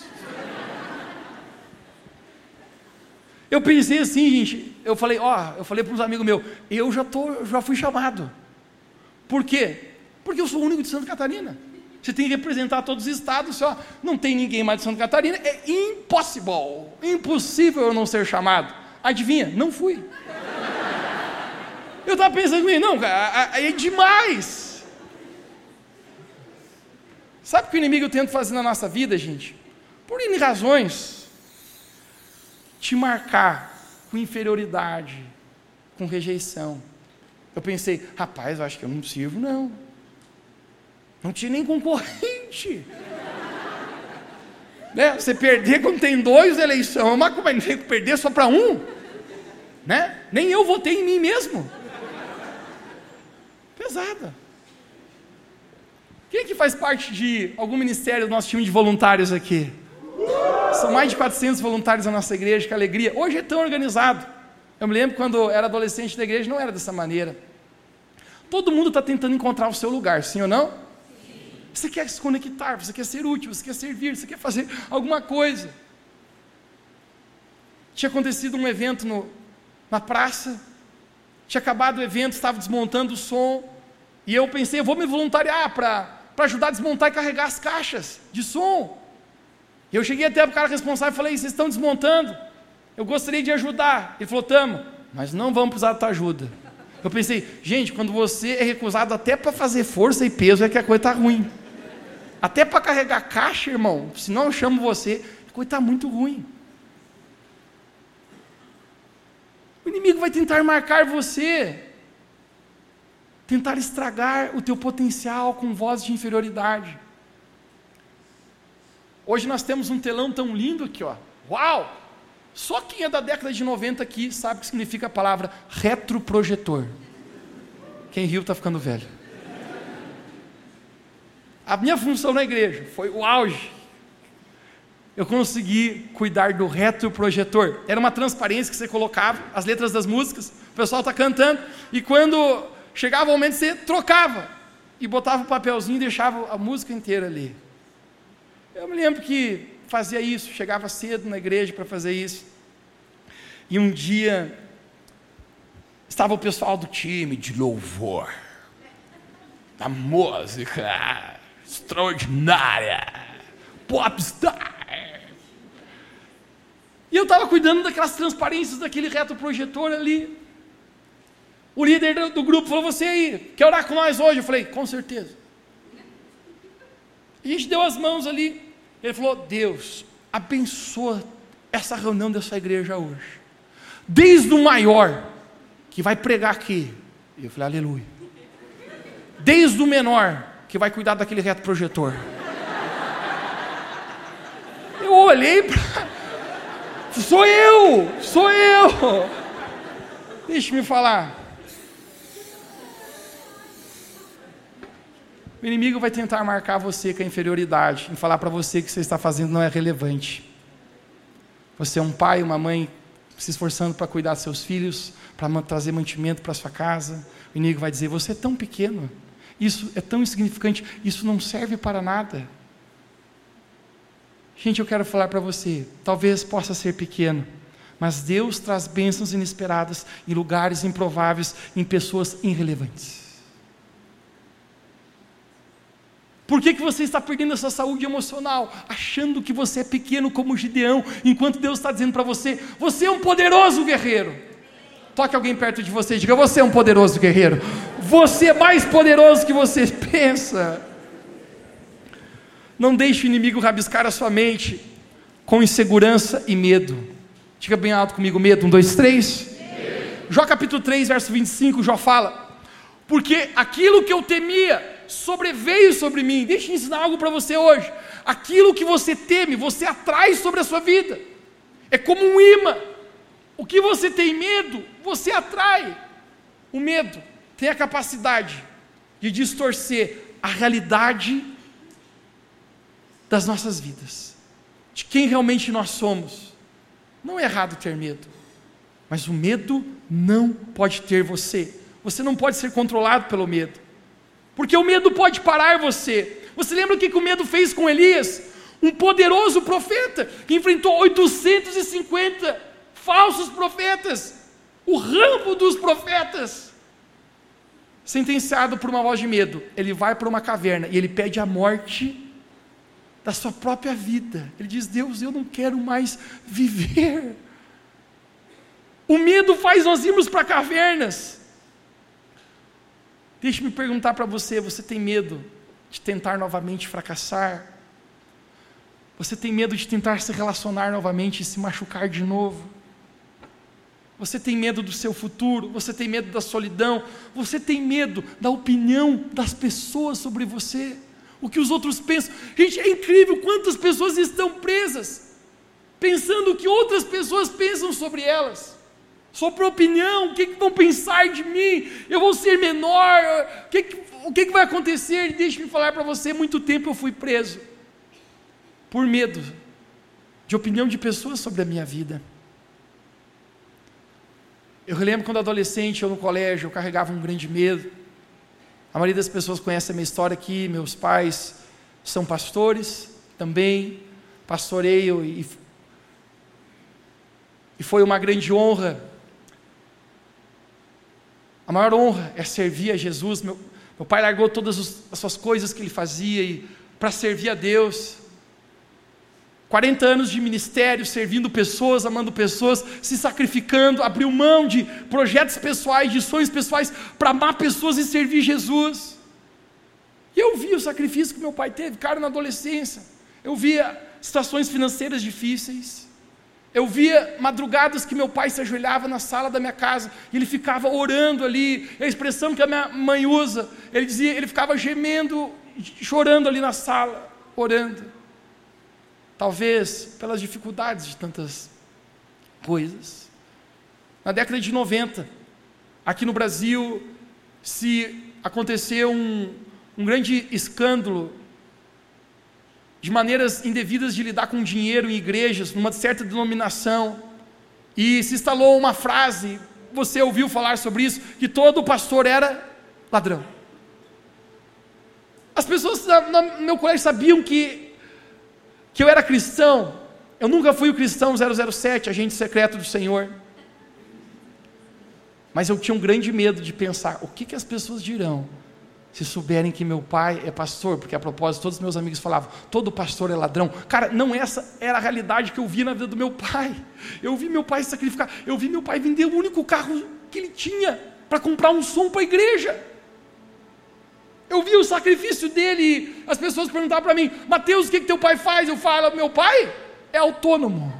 Eu pensei assim, gente. Eu falei, ó, eu falei para uns amigos meus, eu já tô, já fui chamado. Por quê? Porque eu sou o único de Santa Catarina. Você tem que representar todos os estados, só não tem ninguém mais de Santa Catarina, é impossível, impossível eu não ser chamado. Adivinha? Não fui. Eu estava pensando, não, é demais. Sabe o que o inimigo tenta fazer na nossa vida, gente? Por N razões, te marcar com inferioridade, com rejeição. Eu pensei, rapaz, eu acho que eu não sirvo, não. Não tinha nem concorrente. [laughs] né? Você perder quando tem dois eleições, mas como é que perder só para um? Né? Nem eu votei em mim mesmo. Pesada. Quem é que faz parte de algum ministério do nosso time de voluntários aqui? São mais de 400 voluntários da nossa igreja, que alegria. Hoje é tão organizado. Eu me lembro quando era adolescente da igreja, não era dessa maneira. Todo mundo está tentando encontrar o seu lugar, sim ou não? Você quer se conectar, você quer ser útil, você quer servir, você quer fazer alguma coisa. Tinha acontecido um evento no, na praça, tinha acabado o evento, estava desmontando o som, e eu pensei, eu vou me voluntariar para ajudar a desmontar e carregar as caixas de som. Eu cheguei até o cara responsável e falei, vocês estão desmontando, eu gostaria de ajudar. Ele falou, tamo, mas não vamos precisar da tua ajuda. Eu pensei, gente, quando você é recusado até para fazer força e peso, é que a coisa está ruim. Até para carregar caixa, irmão, senão eu chamo você, a coisa está muito ruim. O inimigo vai tentar marcar você, tentar estragar o teu potencial com voz de inferioridade. Hoje nós temos um telão tão lindo aqui, ó. Uau! Só quem é da década de 90 aqui sabe o que significa a palavra retroprojetor. Quem riu está ficando velho. A minha função na igreja foi o auge. Eu consegui cuidar do retroprojetor. Era uma transparência que você colocava as letras das músicas, o pessoal está cantando, e quando chegava o momento você trocava e botava o papelzinho e deixava a música inteira ali. Eu me lembro que fazia isso, chegava cedo na igreja para fazer isso. E um dia estava o pessoal do time de louvor, da música extraordinária, popstar. E eu estava cuidando daquelas transparências daquele retroprojetor ali. O líder do grupo falou: Você aí, quer orar com nós hoje? Eu falei: Com certeza. A gente deu as mãos ali. Ele falou: Deus, abençoa essa reunião dessa igreja hoje. Desde o maior, que vai pregar aqui. Eu falei: Aleluia. Desde o menor, que vai cuidar daquele reto projetor. Eu olhei para. Sou eu! Sou eu! Deixe-me falar. O inimigo vai tentar marcar você com a inferioridade, e falar para você que você está fazendo não é relevante. Você é um pai, uma mãe se esforçando para cuidar dos seus filhos, para trazer mantimento para sua casa. O inimigo vai dizer: Você é tão pequeno, isso é tão insignificante, isso não serve para nada. Gente, eu quero falar para você: talvez possa ser pequeno, mas Deus traz bênçãos inesperadas em lugares improváveis, em pessoas irrelevantes. Por que, que você está perdendo essa saúde emocional? Achando que você é pequeno como Gideão, enquanto Deus está dizendo para você: você é um poderoso guerreiro. Toque alguém perto de você e diga: você é um poderoso guerreiro. Você é mais poderoso que você [laughs] pensa. Não deixe o inimigo rabiscar a sua mente com insegurança e medo. Diga bem alto comigo: medo. Um, dois, três. Jó capítulo 3, verso 25, Jó fala: Porque aquilo que eu temia sobreveio sobre mim. Deixa eu ensinar algo para você hoje. Aquilo que você teme, você atrai sobre a sua vida. É como um imã. O que você tem medo, você atrai. O medo tem a capacidade de distorcer a realidade das nossas vidas, de quem realmente nós somos. Não é errado ter medo, mas o medo não pode ter você. Você não pode ser controlado pelo medo. Porque o medo pode parar você. Você lembra o que, o medo fez com Elias? Um poderoso profeta que enfrentou 850 falsos profetas, o rambo dos profetas. Sentenciado por uma voz de medo, ele vai para uma caverna e ele pede a morte da sua própria vida. Ele diz: Deus, eu não quero mais viver. O medo faz nós irmos para cavernas. Deixe-me perguntar para você: você tem medo de tentar novamente fracassar? Você tem medo de tentar se relacionar novamente e se machucar de novo? Você tem medo do seu futuro? Você tem medo da solidão? Você tem medo da opinião das pessoas sobre você? O que os outros pensam? Gente, é incrível quantas pessoas estão presas, pensando o que outras pessoas pensam sobre elas. Sobre opinião, o que, que, vão pensar de mim? Eu vou ser menor? O que, que o que, que vai acontecer? Deixe-me falar para você: muito tempo eu fui preso por medo de opinião de pessoas sobre a minha vida. Eu lembro quando adolescente, eu no colégio, eu carregava um grande medo. A maioria das pessoas conhece a minha história aqui. Meus pais são pastores também, pastoreio e, e foi uma grande honra. A maior honra é servir a Jesus. Meu, meu pai largou todas as suas coisas que ele fazia para servir a Deus. 40 anos de ministério, servindo pessoas, amando pessoas, se sacrificando, abriu mão de projetos pessoais, de sonhos pessoais, para amar pessoas e servir Jesus. E eu vi o sacrifício que meu pai teve, cara, na adolescência. Eu via situações financeiras difíceis. Eu via madrugadas que meu pai se ajoelhava na sala da minha casa e ele ficava orando ali. A expressão que a minha mãe usa, ele dizia, ele ficava gemendo, chorando ali na sala, orando. Talvez pelas dificuldades de tantas coisas. Na década de 90, aqui no Brasil, se aconteceu um, um grande escândalo de maneiras indevidas de lidar com dinheiro em igrejas, numa certa denominação, e se instalou uma frase, você ouviu falar sobre isso, que todo pastor era ladrão. As pessoas no meu colégio sabiam que que eu era cristão, eu nunca fui o cristão 007, agente secreto do Senhor. Mas eu tinha um grande medo de pensar: o que, que as pessoas dirão se souberem que meu pai é pastor? Porque a propósito, todos os meus amigos falavam: todo pastor é ladrão. Cara, não essa era a realidade que eu vi na vida do meu pai. Eu vi meu pai sacrificar, eu vi meu pai vender o único carro que ele tinha para comprar um som para a igreja. Eu vi o sacrifício dele. As pessoas perguntavam para mim, Mateus, o que, que teu pai faz? Eu falo, meu pai é autônomo.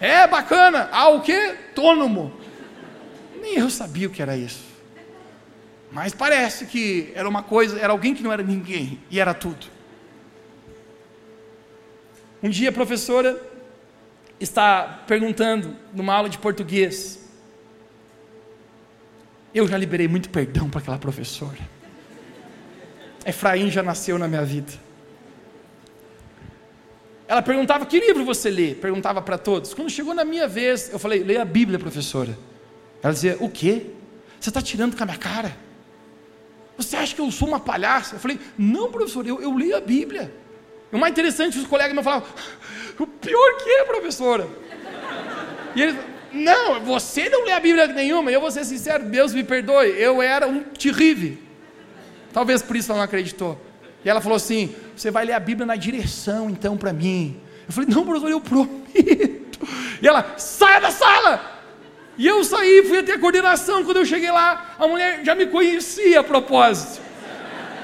é bacana. Ah, o que? Autônomo. Nem eu sabia o que era isso. Mas parece que era uma coisa, era alguém que não era ninguém e era tudo. Um dia a professora está perguntando numa aula de português eu já liberei muito perdão para aquela professora. Efraim já nasceu na minha vida. Ela perguntava: Que livro você lê? Perguntava para todos. Quando chegou na minha vez, eu falei: Leia a Bíblia, professora. Ela dizia: O quê? Você está tirando com a minha cara? Você acha que eu sou uma palhaça? Eu falei: Não, professor, eu, eu leio a Bíblia. E o mais interessante, os colegas me falavam: [laughs] O pior que é, professora. E ele não, você não lê a Bíblia nenhuma, eu vou ser sincero, Deus me perdoe, eu era um terrível. Talvez por isso ela não acreditou. E ela falou assim: Você vai ler a Bíblia na direção, então, para mim. Eu falei: Não, professor, eu prometo. E ela: Saia da sala! E eu saí, fui até a coordenação. Quando eu cheguei lá, a mulher já me conhecia a propósito.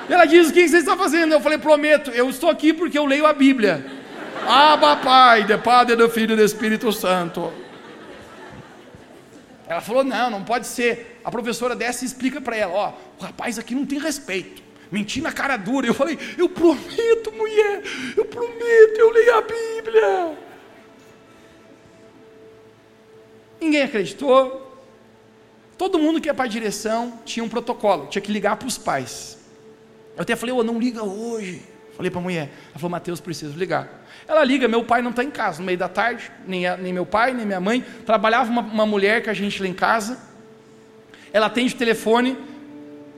Ela diz: O que você está fazendo? Eu falei: Prometo, eu estou aqui porque eu leio a Bíblia. Ah, papai, de Padre, do Filho e do Espírito Santo. Ela falou: não, não pode ser. A professora desce e explica para ela: ó, o rapaz aqui não tem respeito. Mentir na cara dura. Eu falei: eu prometo, mulher, eu prometo, eu leio a Bíblia. Ninguém acreditou. Todo mundo que ia para a direção tinha um protocolo, tinha que ligar para os pais. Eu até falei: oh, não liga hoje. Falei para a mulher. Ela falou: Mateus, preciso ligar. Ela liga, meu pai não está em casa, no meio da tarde, nem, a, nem meu pai, nem minha mãe. Trabalhava uma, uma mulher que a gente lá em casa. Ela atende o telefone.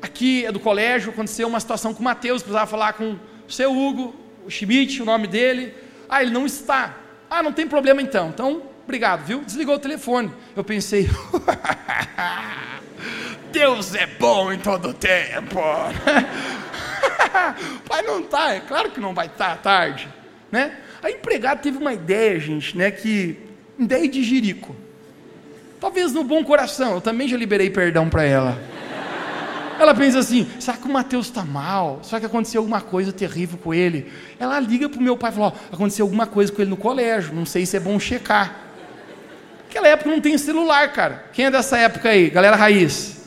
Aqui é do colégio, aconteceu uma situação com o Mateus, precisava falar com o seu Hugo, o Schmidt, o nome dele. Ah, ele não está. Ah, não tem problema então. Então, obrigado, viu? Desligou o telefone. Eu pensei, [laughs] Deus é bom em todo tempo. [laughs] pai não está, é claro que não vai estar tá tarde, né? A empregada teve uma ideia, gente, né? Que. Ideia de jirico. Talvez no bom coração, eu também já liberei perdão para ela. Ela pensa assim: será que o Mateus está mal? Será que aconteceu alguma coisa terrível com ele? Ela liga para o meu pai e fala: oh, aconteceu alguma coisa com ele no colégio, não sei se é bom checar. Naquela época não tem celular, cara. Quem é dessa época aí? Galera raiz.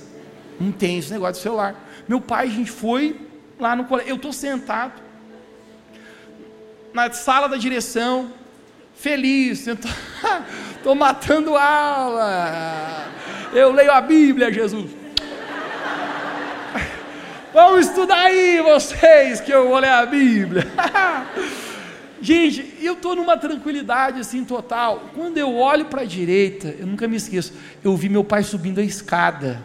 Não tem esse negócio de celular. Meu pai, a gente foi lá no colégio. Eu estou sentado na sala da direção, feliz, estou [laughs] matando aula, eu leio a Bíblia, Jesus. [laughs] Vamos estudar aí, vocês, que eu vou ler a Bíblia. [laughs] Gente, eu estou numa tranquilidade assim total. Quando eu olho para a direita, eu nunca me esqueço, eu vi meu pai subindo a escada.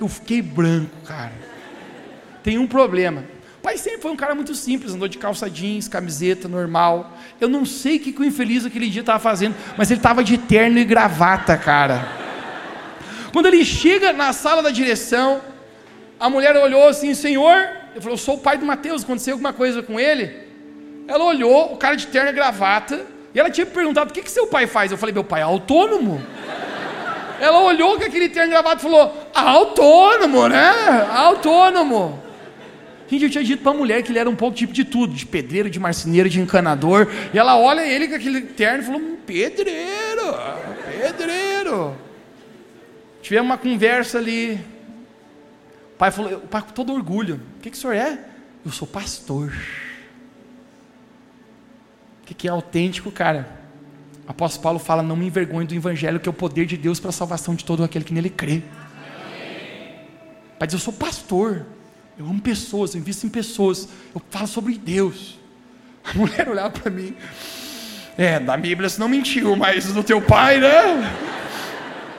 Eu fiquei branco, cara. tem um problema. O pai sempre foi um cara muito simples, andou de calça jeans, camiseta normal. Eu não sei o que, que o infeliz aquele dia estava fazendo, mas ele estava de terno e gravata, cara. Quando ele chega na sala da direção, a mulher olhou assim, Senhor, eu falei, eu sou o pai do Mateus, aconteceu alguma coisa com ele? Ela olhou, o cara de terno e gravata, e ela tinha perguntado: o que, que seu pai faz? Eu falei: meu pai é autônomo. Ela olhou com aquele terno gravado e falou: autônomo, né? Autônomo. Gente, eu tinha dito para a mulher que ele era um pouco tipo de tudo: de pedreiro, de marceneiro, de encanador. E ela olha ele com aquele terno e falou: pedreiro, pedreiro. Tivemos uma conversa ali. O pai falou: o pai com todo orgulho: o que, que o senhor é? Eu sou pastor que, é autêntico, cara? O apóstolo Paulo fala: Não me envergonhe do evangelho, que é o poder de Deus para a salvação de todo aquele que nele crê. Pai Eu sou pastor, eu amo pessoas, eu invisto em pessoas, eu falo sobre Deus. [laughs] A mulher olhava para mim: É, da Bíblia você não mentiu, mas do teu pai, né?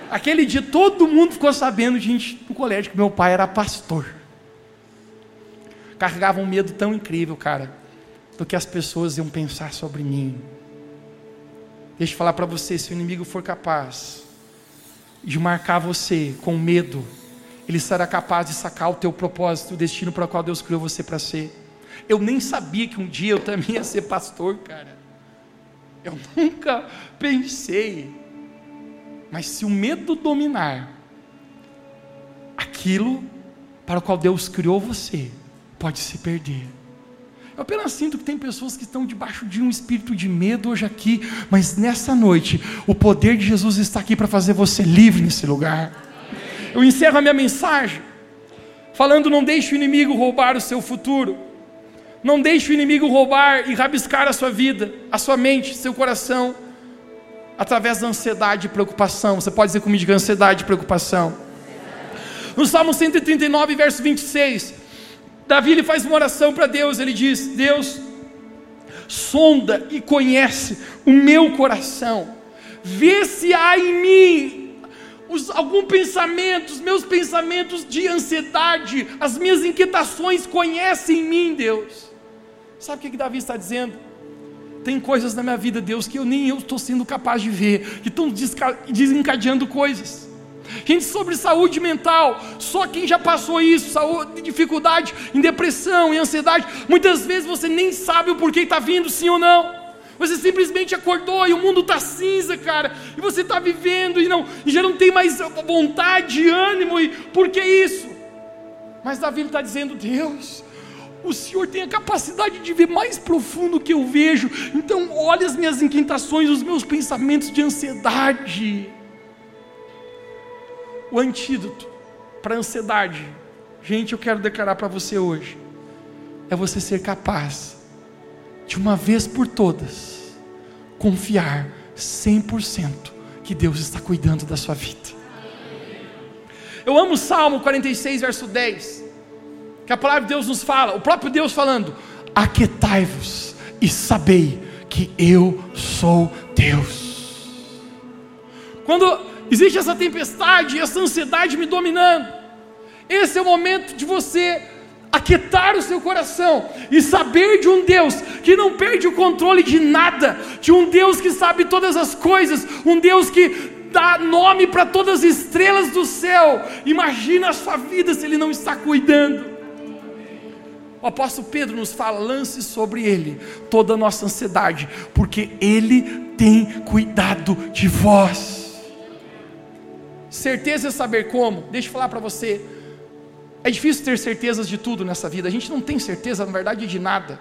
Aquele dia todo mundo ficou sabendo, gente, no colégio, que meu pai era pastor. Carregava um medo tão incrível, cara do que as pessoas iam pensar sobre mim. Deixa eu falar para você: se o inimigo for capaz de marcar você com medo, ele será capaz de sacar o teu propósito, o destino para o qual Deus criou você para ser. Eu nem sabia que um dia eu também ia ser pastor, cara. Eu [laughs] nunca pensei. Mas se o medo dominar, aquilo para o qual Deus criou você pode se perder. Eu apenas sinto que tem pessoas que estão debaixo de um espírito de medo hoje aqui, mas nessa noite, o poder de Jesus está aqui para fazer você livre nesse lugar. Eu encerro a minha mensagem falando: não deixe o inimigo roubar o seu futuro, não deixe o inimigo roubar e rabiscar a sua vida, a sua mente, seu coração, através da ansiedade e preocupação. Você pode dizer comigo ansiedade e preocupação. No Salmo 139, verso 26. Davi ele faz uma oração para Deus, ele diz: Deus, sonda e conhece o meu coração, vê se há em mim os, algum pensamento, os meus pensamentos de ansiedade, as minhas inquietações, conhece em mim, Deus. Sabe o que, que Davi está dizendo? Tem coisas na minha vida, Deus, que eu nem eu estou sendo capaz de ver, que estão desencadeando coisas. Gente, sobre saúde mental, só quem já passou isso, saúde, dificuldade em depressão, em ansiedade, muitas vezes você nem sabe o porquê está vindo, sim ou não. Você simplesmente acordou e o mundo está cinza, cara, e você está vivendo e não, e já não tem mais vontade, ânimo, e por que isso? Mas Davi está dizendo, Deus, o Senhor tem a capacidade de ver mais profundo que eu vejo, então olha as minhas inquietações, os meus pensamentos de ansiedade o antídoto para a ansiedade, gente, eu quero declarar para você hoje, é você ser capaz de uma vez por todas confiar 100% que Deus está cuidando da sua vida. Eu amo o Salmo 46, verso 10, que a palavra de Deus nos fala, o próprio Deus falando: Aquetai-vos e sabei que eu sou Deus. Quando existe essa tempestade, essa ansiedade me dominando. Esse é o momento de você aquietar o seu coração e saber de um Deus que não perde o controle de nada, de um Deus que sabe todas as coisas, um Deus que dá nome para todas as estrelas do céu. Imagina a sua vida se Ele não está cuidando. O apóstolo Pedro nos fala: lance sobre Ele toda a nossa ansiedade, porque Ele tem cuidado de vós. Certeza é saber como. Deixa eu falar para você. É difícil ter certezas de tudo nessa vida. A gente não tem certeza, na verdade, de nada.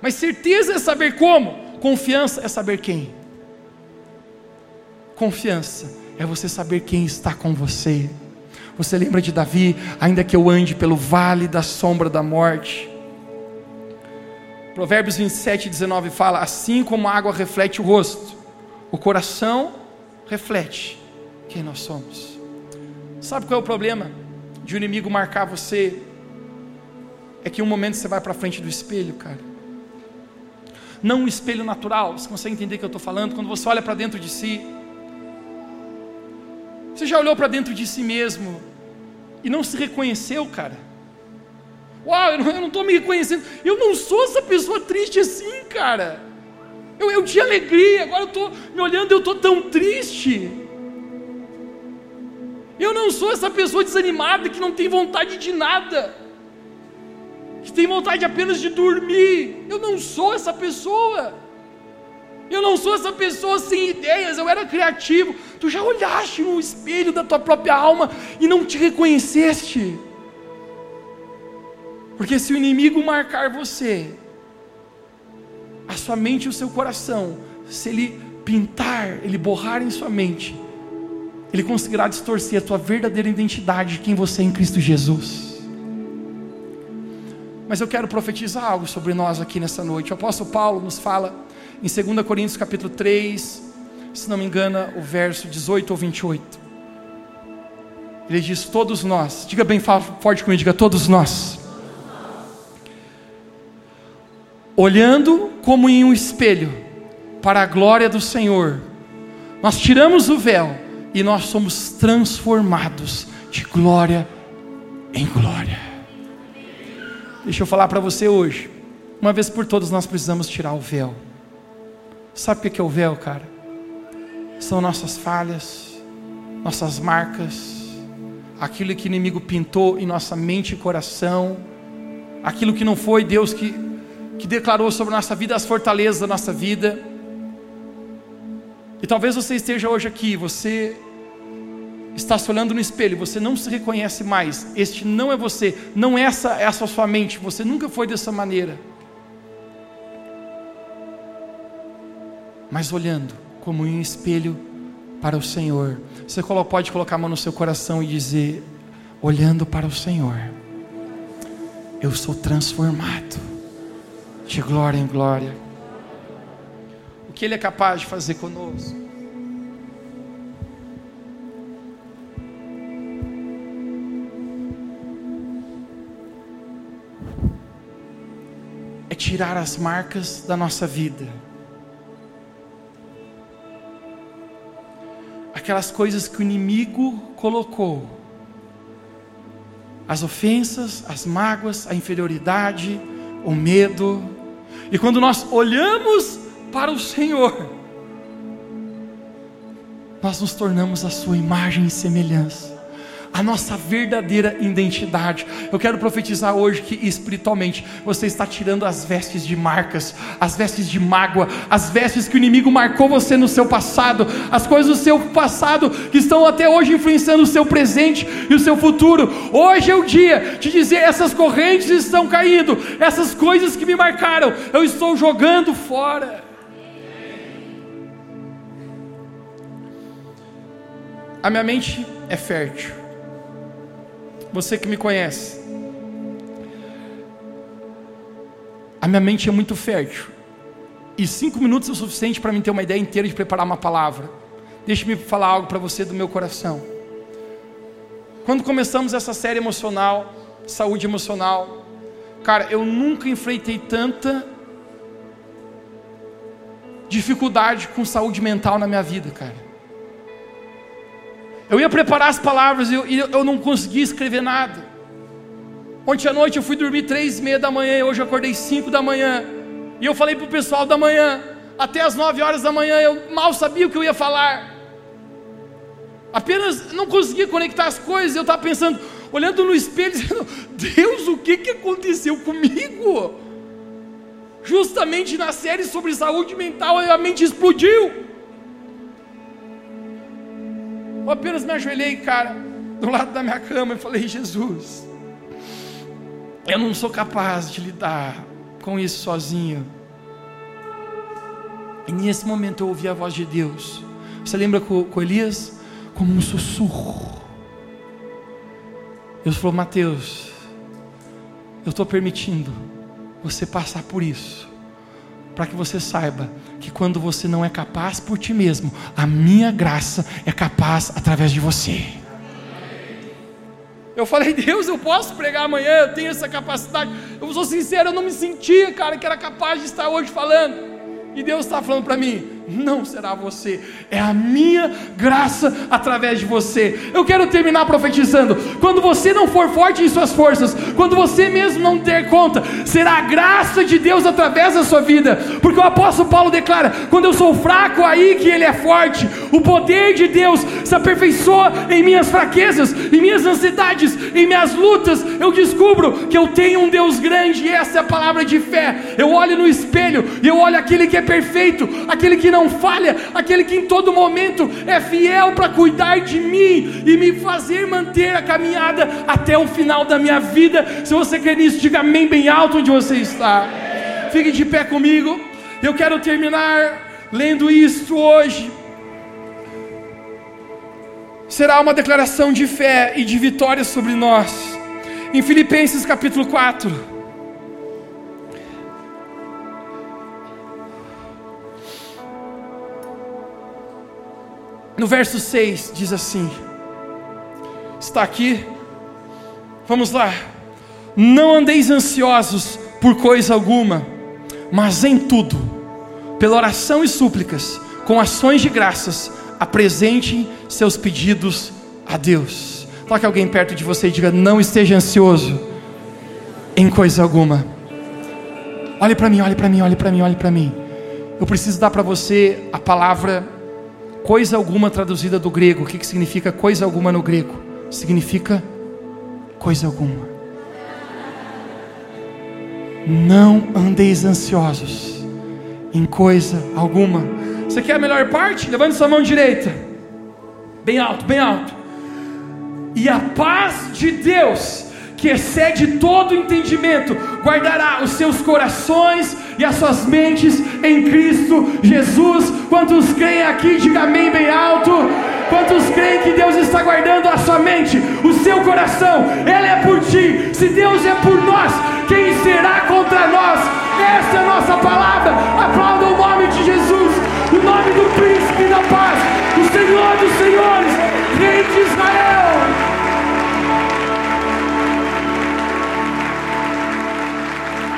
Mas certeza é saber como. Confiança é saber quem. Confiança é você saber quem está com você. Você lembra de Davi? Ainda que eu ande pelo vale da sombra da morte. Provérbios 27, 19 fala: Assim como a água reflete o rosto, o coração reflete quem nós somos. Sabe qual é o problema de um inimigo marcar você? É que um momento você vai para frente do espelho, cara. Não um espelho natural, você consegue entender o que eu estou falando? Quando você olha para dentro de si, você já olhou para dentro de si mesmo e não se reconheceu, cara? Uau, eu não estou me reconhecendo. Eu não sou essa pessoa triste assim, cara. Eu, eu tinha alegria, agora eu estou me olhando, eu estou tão triste. Eu não sou essa pessoa desanimada que não tem vontade de nada, que tem vontade apenas de dormir. Eu não sou essa pessoa. Eu não sou essa pessoa sem ideias, eu era criativo. Tu já olhaste no espelho da tua própria alma e não te reconheceste? Porque se o inimigo marcar você, a sua mente e o seu coração, se ele pintar, ele borrar em sua mente, ele conseguirá distorcer a tua verdadeira identidade de quem você é em Cristo Jesus. Mas eu quero profetizar algo sobre nós aqui nessa noite. O apóstolo Paulo nos fala em 2 Coríntios capítulo 3, se não me engano, o verso 18 ou 28. Ele diz: Todos nós, diga bem forte comigo, diga todos nós olhando como em um espelho para a glória do Senhor, nós tiramos o véu e nós somos transformados de glória em glória. Deixa eu falar para você hoje, uma vez por todas nós precisamos tirar o véu. Sabe o que é o véu, cara? São nossas falhas, nossas marcas, aquilo que o inimigo pintou em nossa mente e coração, aquilo que não foi Deus que que declarou sobre a nossa vida as fortalezas da nossa vida. E talvez você esteja hoje aqui, você está se olhando no espelho, você não se reconhece mais. Este não é você, não é essa, essa sua mente, você nunca foi dessa maneira. Mas olhando como em um espelho para o Senhor, você pode colocar a mão no seu coração e dizer: olhando para o Senhor, eu sou transformado de glória em glória. Que Ele é capaz de fazer conosco. É tirar as marcas da nossa vida. Aquelas coisas que o inimigo colocou. As ofensas, as mágoas, a inferioridade, o medo, e quando nós olhamos para o Senhor, nós nos tornamos a Sua imagem e semelhança a nossa verdadeira identidade. Eu quero profetizar hoje que espiritualmente você está tirando as vestes de marcas, as vestes de mágoa, as vestes que o inimigo marcou você no seu passado, as coisas do seu passado que estão até hoje influenciando o seu presente e o seu futuro. Hoje é o dia de dizer: essas correntes estão caindo, essas coisas que me marcaram, eu estou jogando fora. A minha mente é fértil você que me conhece, a minha mente é muito fértil. E cinco minutos é o suficiente para mim ter uma ideia inteira de preparar uma palavra. Deixe-me falar algo para você do meu coração. Quando começamos essa série emocional, saúde emocional, cara, eu nunca enfrentei tanta dificuldade com saúde mental na minha vida, cara. Eu ia preparar as palavras e eu, eu, não conseguia escrever nada. Ontem à noite eu fui dormir três e meia da manhã e hoje eu acordei cinco da manhã. E eu falei para o pessoal da manhã, até as nove horas da manhã eu mal sabia o que eu ia falar. Apenas não conseguia conectar as coisas. Eu estava pensando, olhando no espelho, [laughs] dizendo: Deus, o que, que aconteceu comigo? Justamente na série sobre saúde mental, a mente explodiu. Eu apenas me ajoelhei, cara, do lado da minha cama e falei: Jesus, eu não sou capaz de lidar com isso sozinho. E nesse momento eu ouvi a voz de Deus. Você lembra com, com Elias? Como um sussurro. Deus falou: Mateus, eu estou permitindo você passar por isso, para que você saiba que quando você não é capaz por ti mesmo, a minha graça é capaz através de você. Eu falei, Deus, eu posso pregar amanhã, eu tenho essa capacidade. Eu sou sincero, eu não me sentia, cara, que era capaz de estar hoje falando. E Deus está falando para mim: não será você, é a minha graça através de você. Eu quero terminar profetizando. Quando você não for forte em suas forças, quando você mesmo não der conta, será a graça de Deus através da sua vida, porque o apóstolo Paulo declara: quando eu sou fraco, aí que ele é forte. O poder de Deus se aperfeiçoa em minhas fraquezas, em minhas ansiedades, em minhas lutas. Eu descubro que eu tenho um Deus grande, e essa é a palavra de fé. Eu olho no espelho e eu olho aquele que é perfeito, aquele que não falha, aquele que em todo momento é fiel para cuidar de mim e me fazer manter a caminhada até o final da minha vida. Se você quer isso, diga amém bem alto onde você está. Fique de pé comigo. Eu quero terminar lendo isto hoje. Será uma declaração de fé e de vitória sobre nós. Em Filipenses capítulo 4. No verso 6 diz assim: Está aqui, vamos lá. Não andeis ansiosos por coisa alguma, mas em tudo, pela oração e súplicas, com ações de graças, apresentem seus pedidos a Deus. Toque alguém perto de você e diga: Não esteja ansioso em coisa alguma. Olhe para mim, olhe para mim, olhe para mim, olhe para mim. Eu preciso dar para você a palavra coisa alguma traduzida do grego. O que, que significa coisa alguma no grego? Significa coisa alguma. Não andeis ansiosos em coisa alguma. Você quer a melhor parte? Levante sua mão direita, bem alto, bem alto. E a paz de Deus, que excede todo entendimento, guardará os seus corações e as suas mentes em Cristo Jesus. Quantos creem aqui, diga amém bem alto. Quantos creem que Deus está guardando a sua mente, o seu coração? Ela é por ti. Se Deus é por nós, quem será contra nós? Essa é a nossa palavra. Aplauda o nome de Jesus, o nome do príncipe da paz, o Senhor dos senhores, Rei de Israel.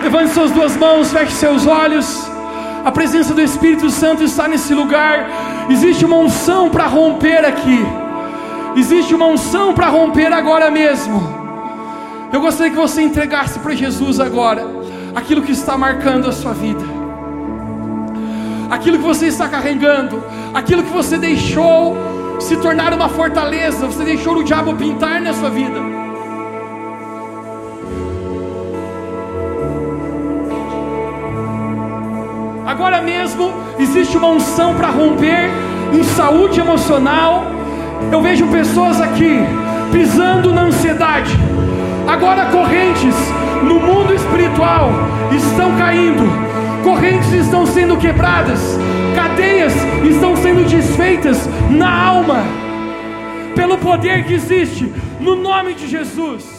Levante suas duas mãos, feche seus olhos. A presença do Espírito Santo está nesse lugar. Existe uma unção para romper aqui. Existe uma unção para romper agora mesmo. Eu gostaria que você entregasse para Jesus agora aquilo que está marcando a sua vida. Aquilo que você está carregando, aquilo que você deixou se tornar uma fortaleza, você deixou o diabo pintar na sua vida. Agora mesmo existe uma unção para romper em saúde emocional. Eu vejo pessoas aqui pisando na ansiedade. Agora correntes no mundo espiritual estão caindo. Correntes estão sendo quebradas, cadeias estão sendo desfeitas na alma, pelo poder que existe no nome de Jesus.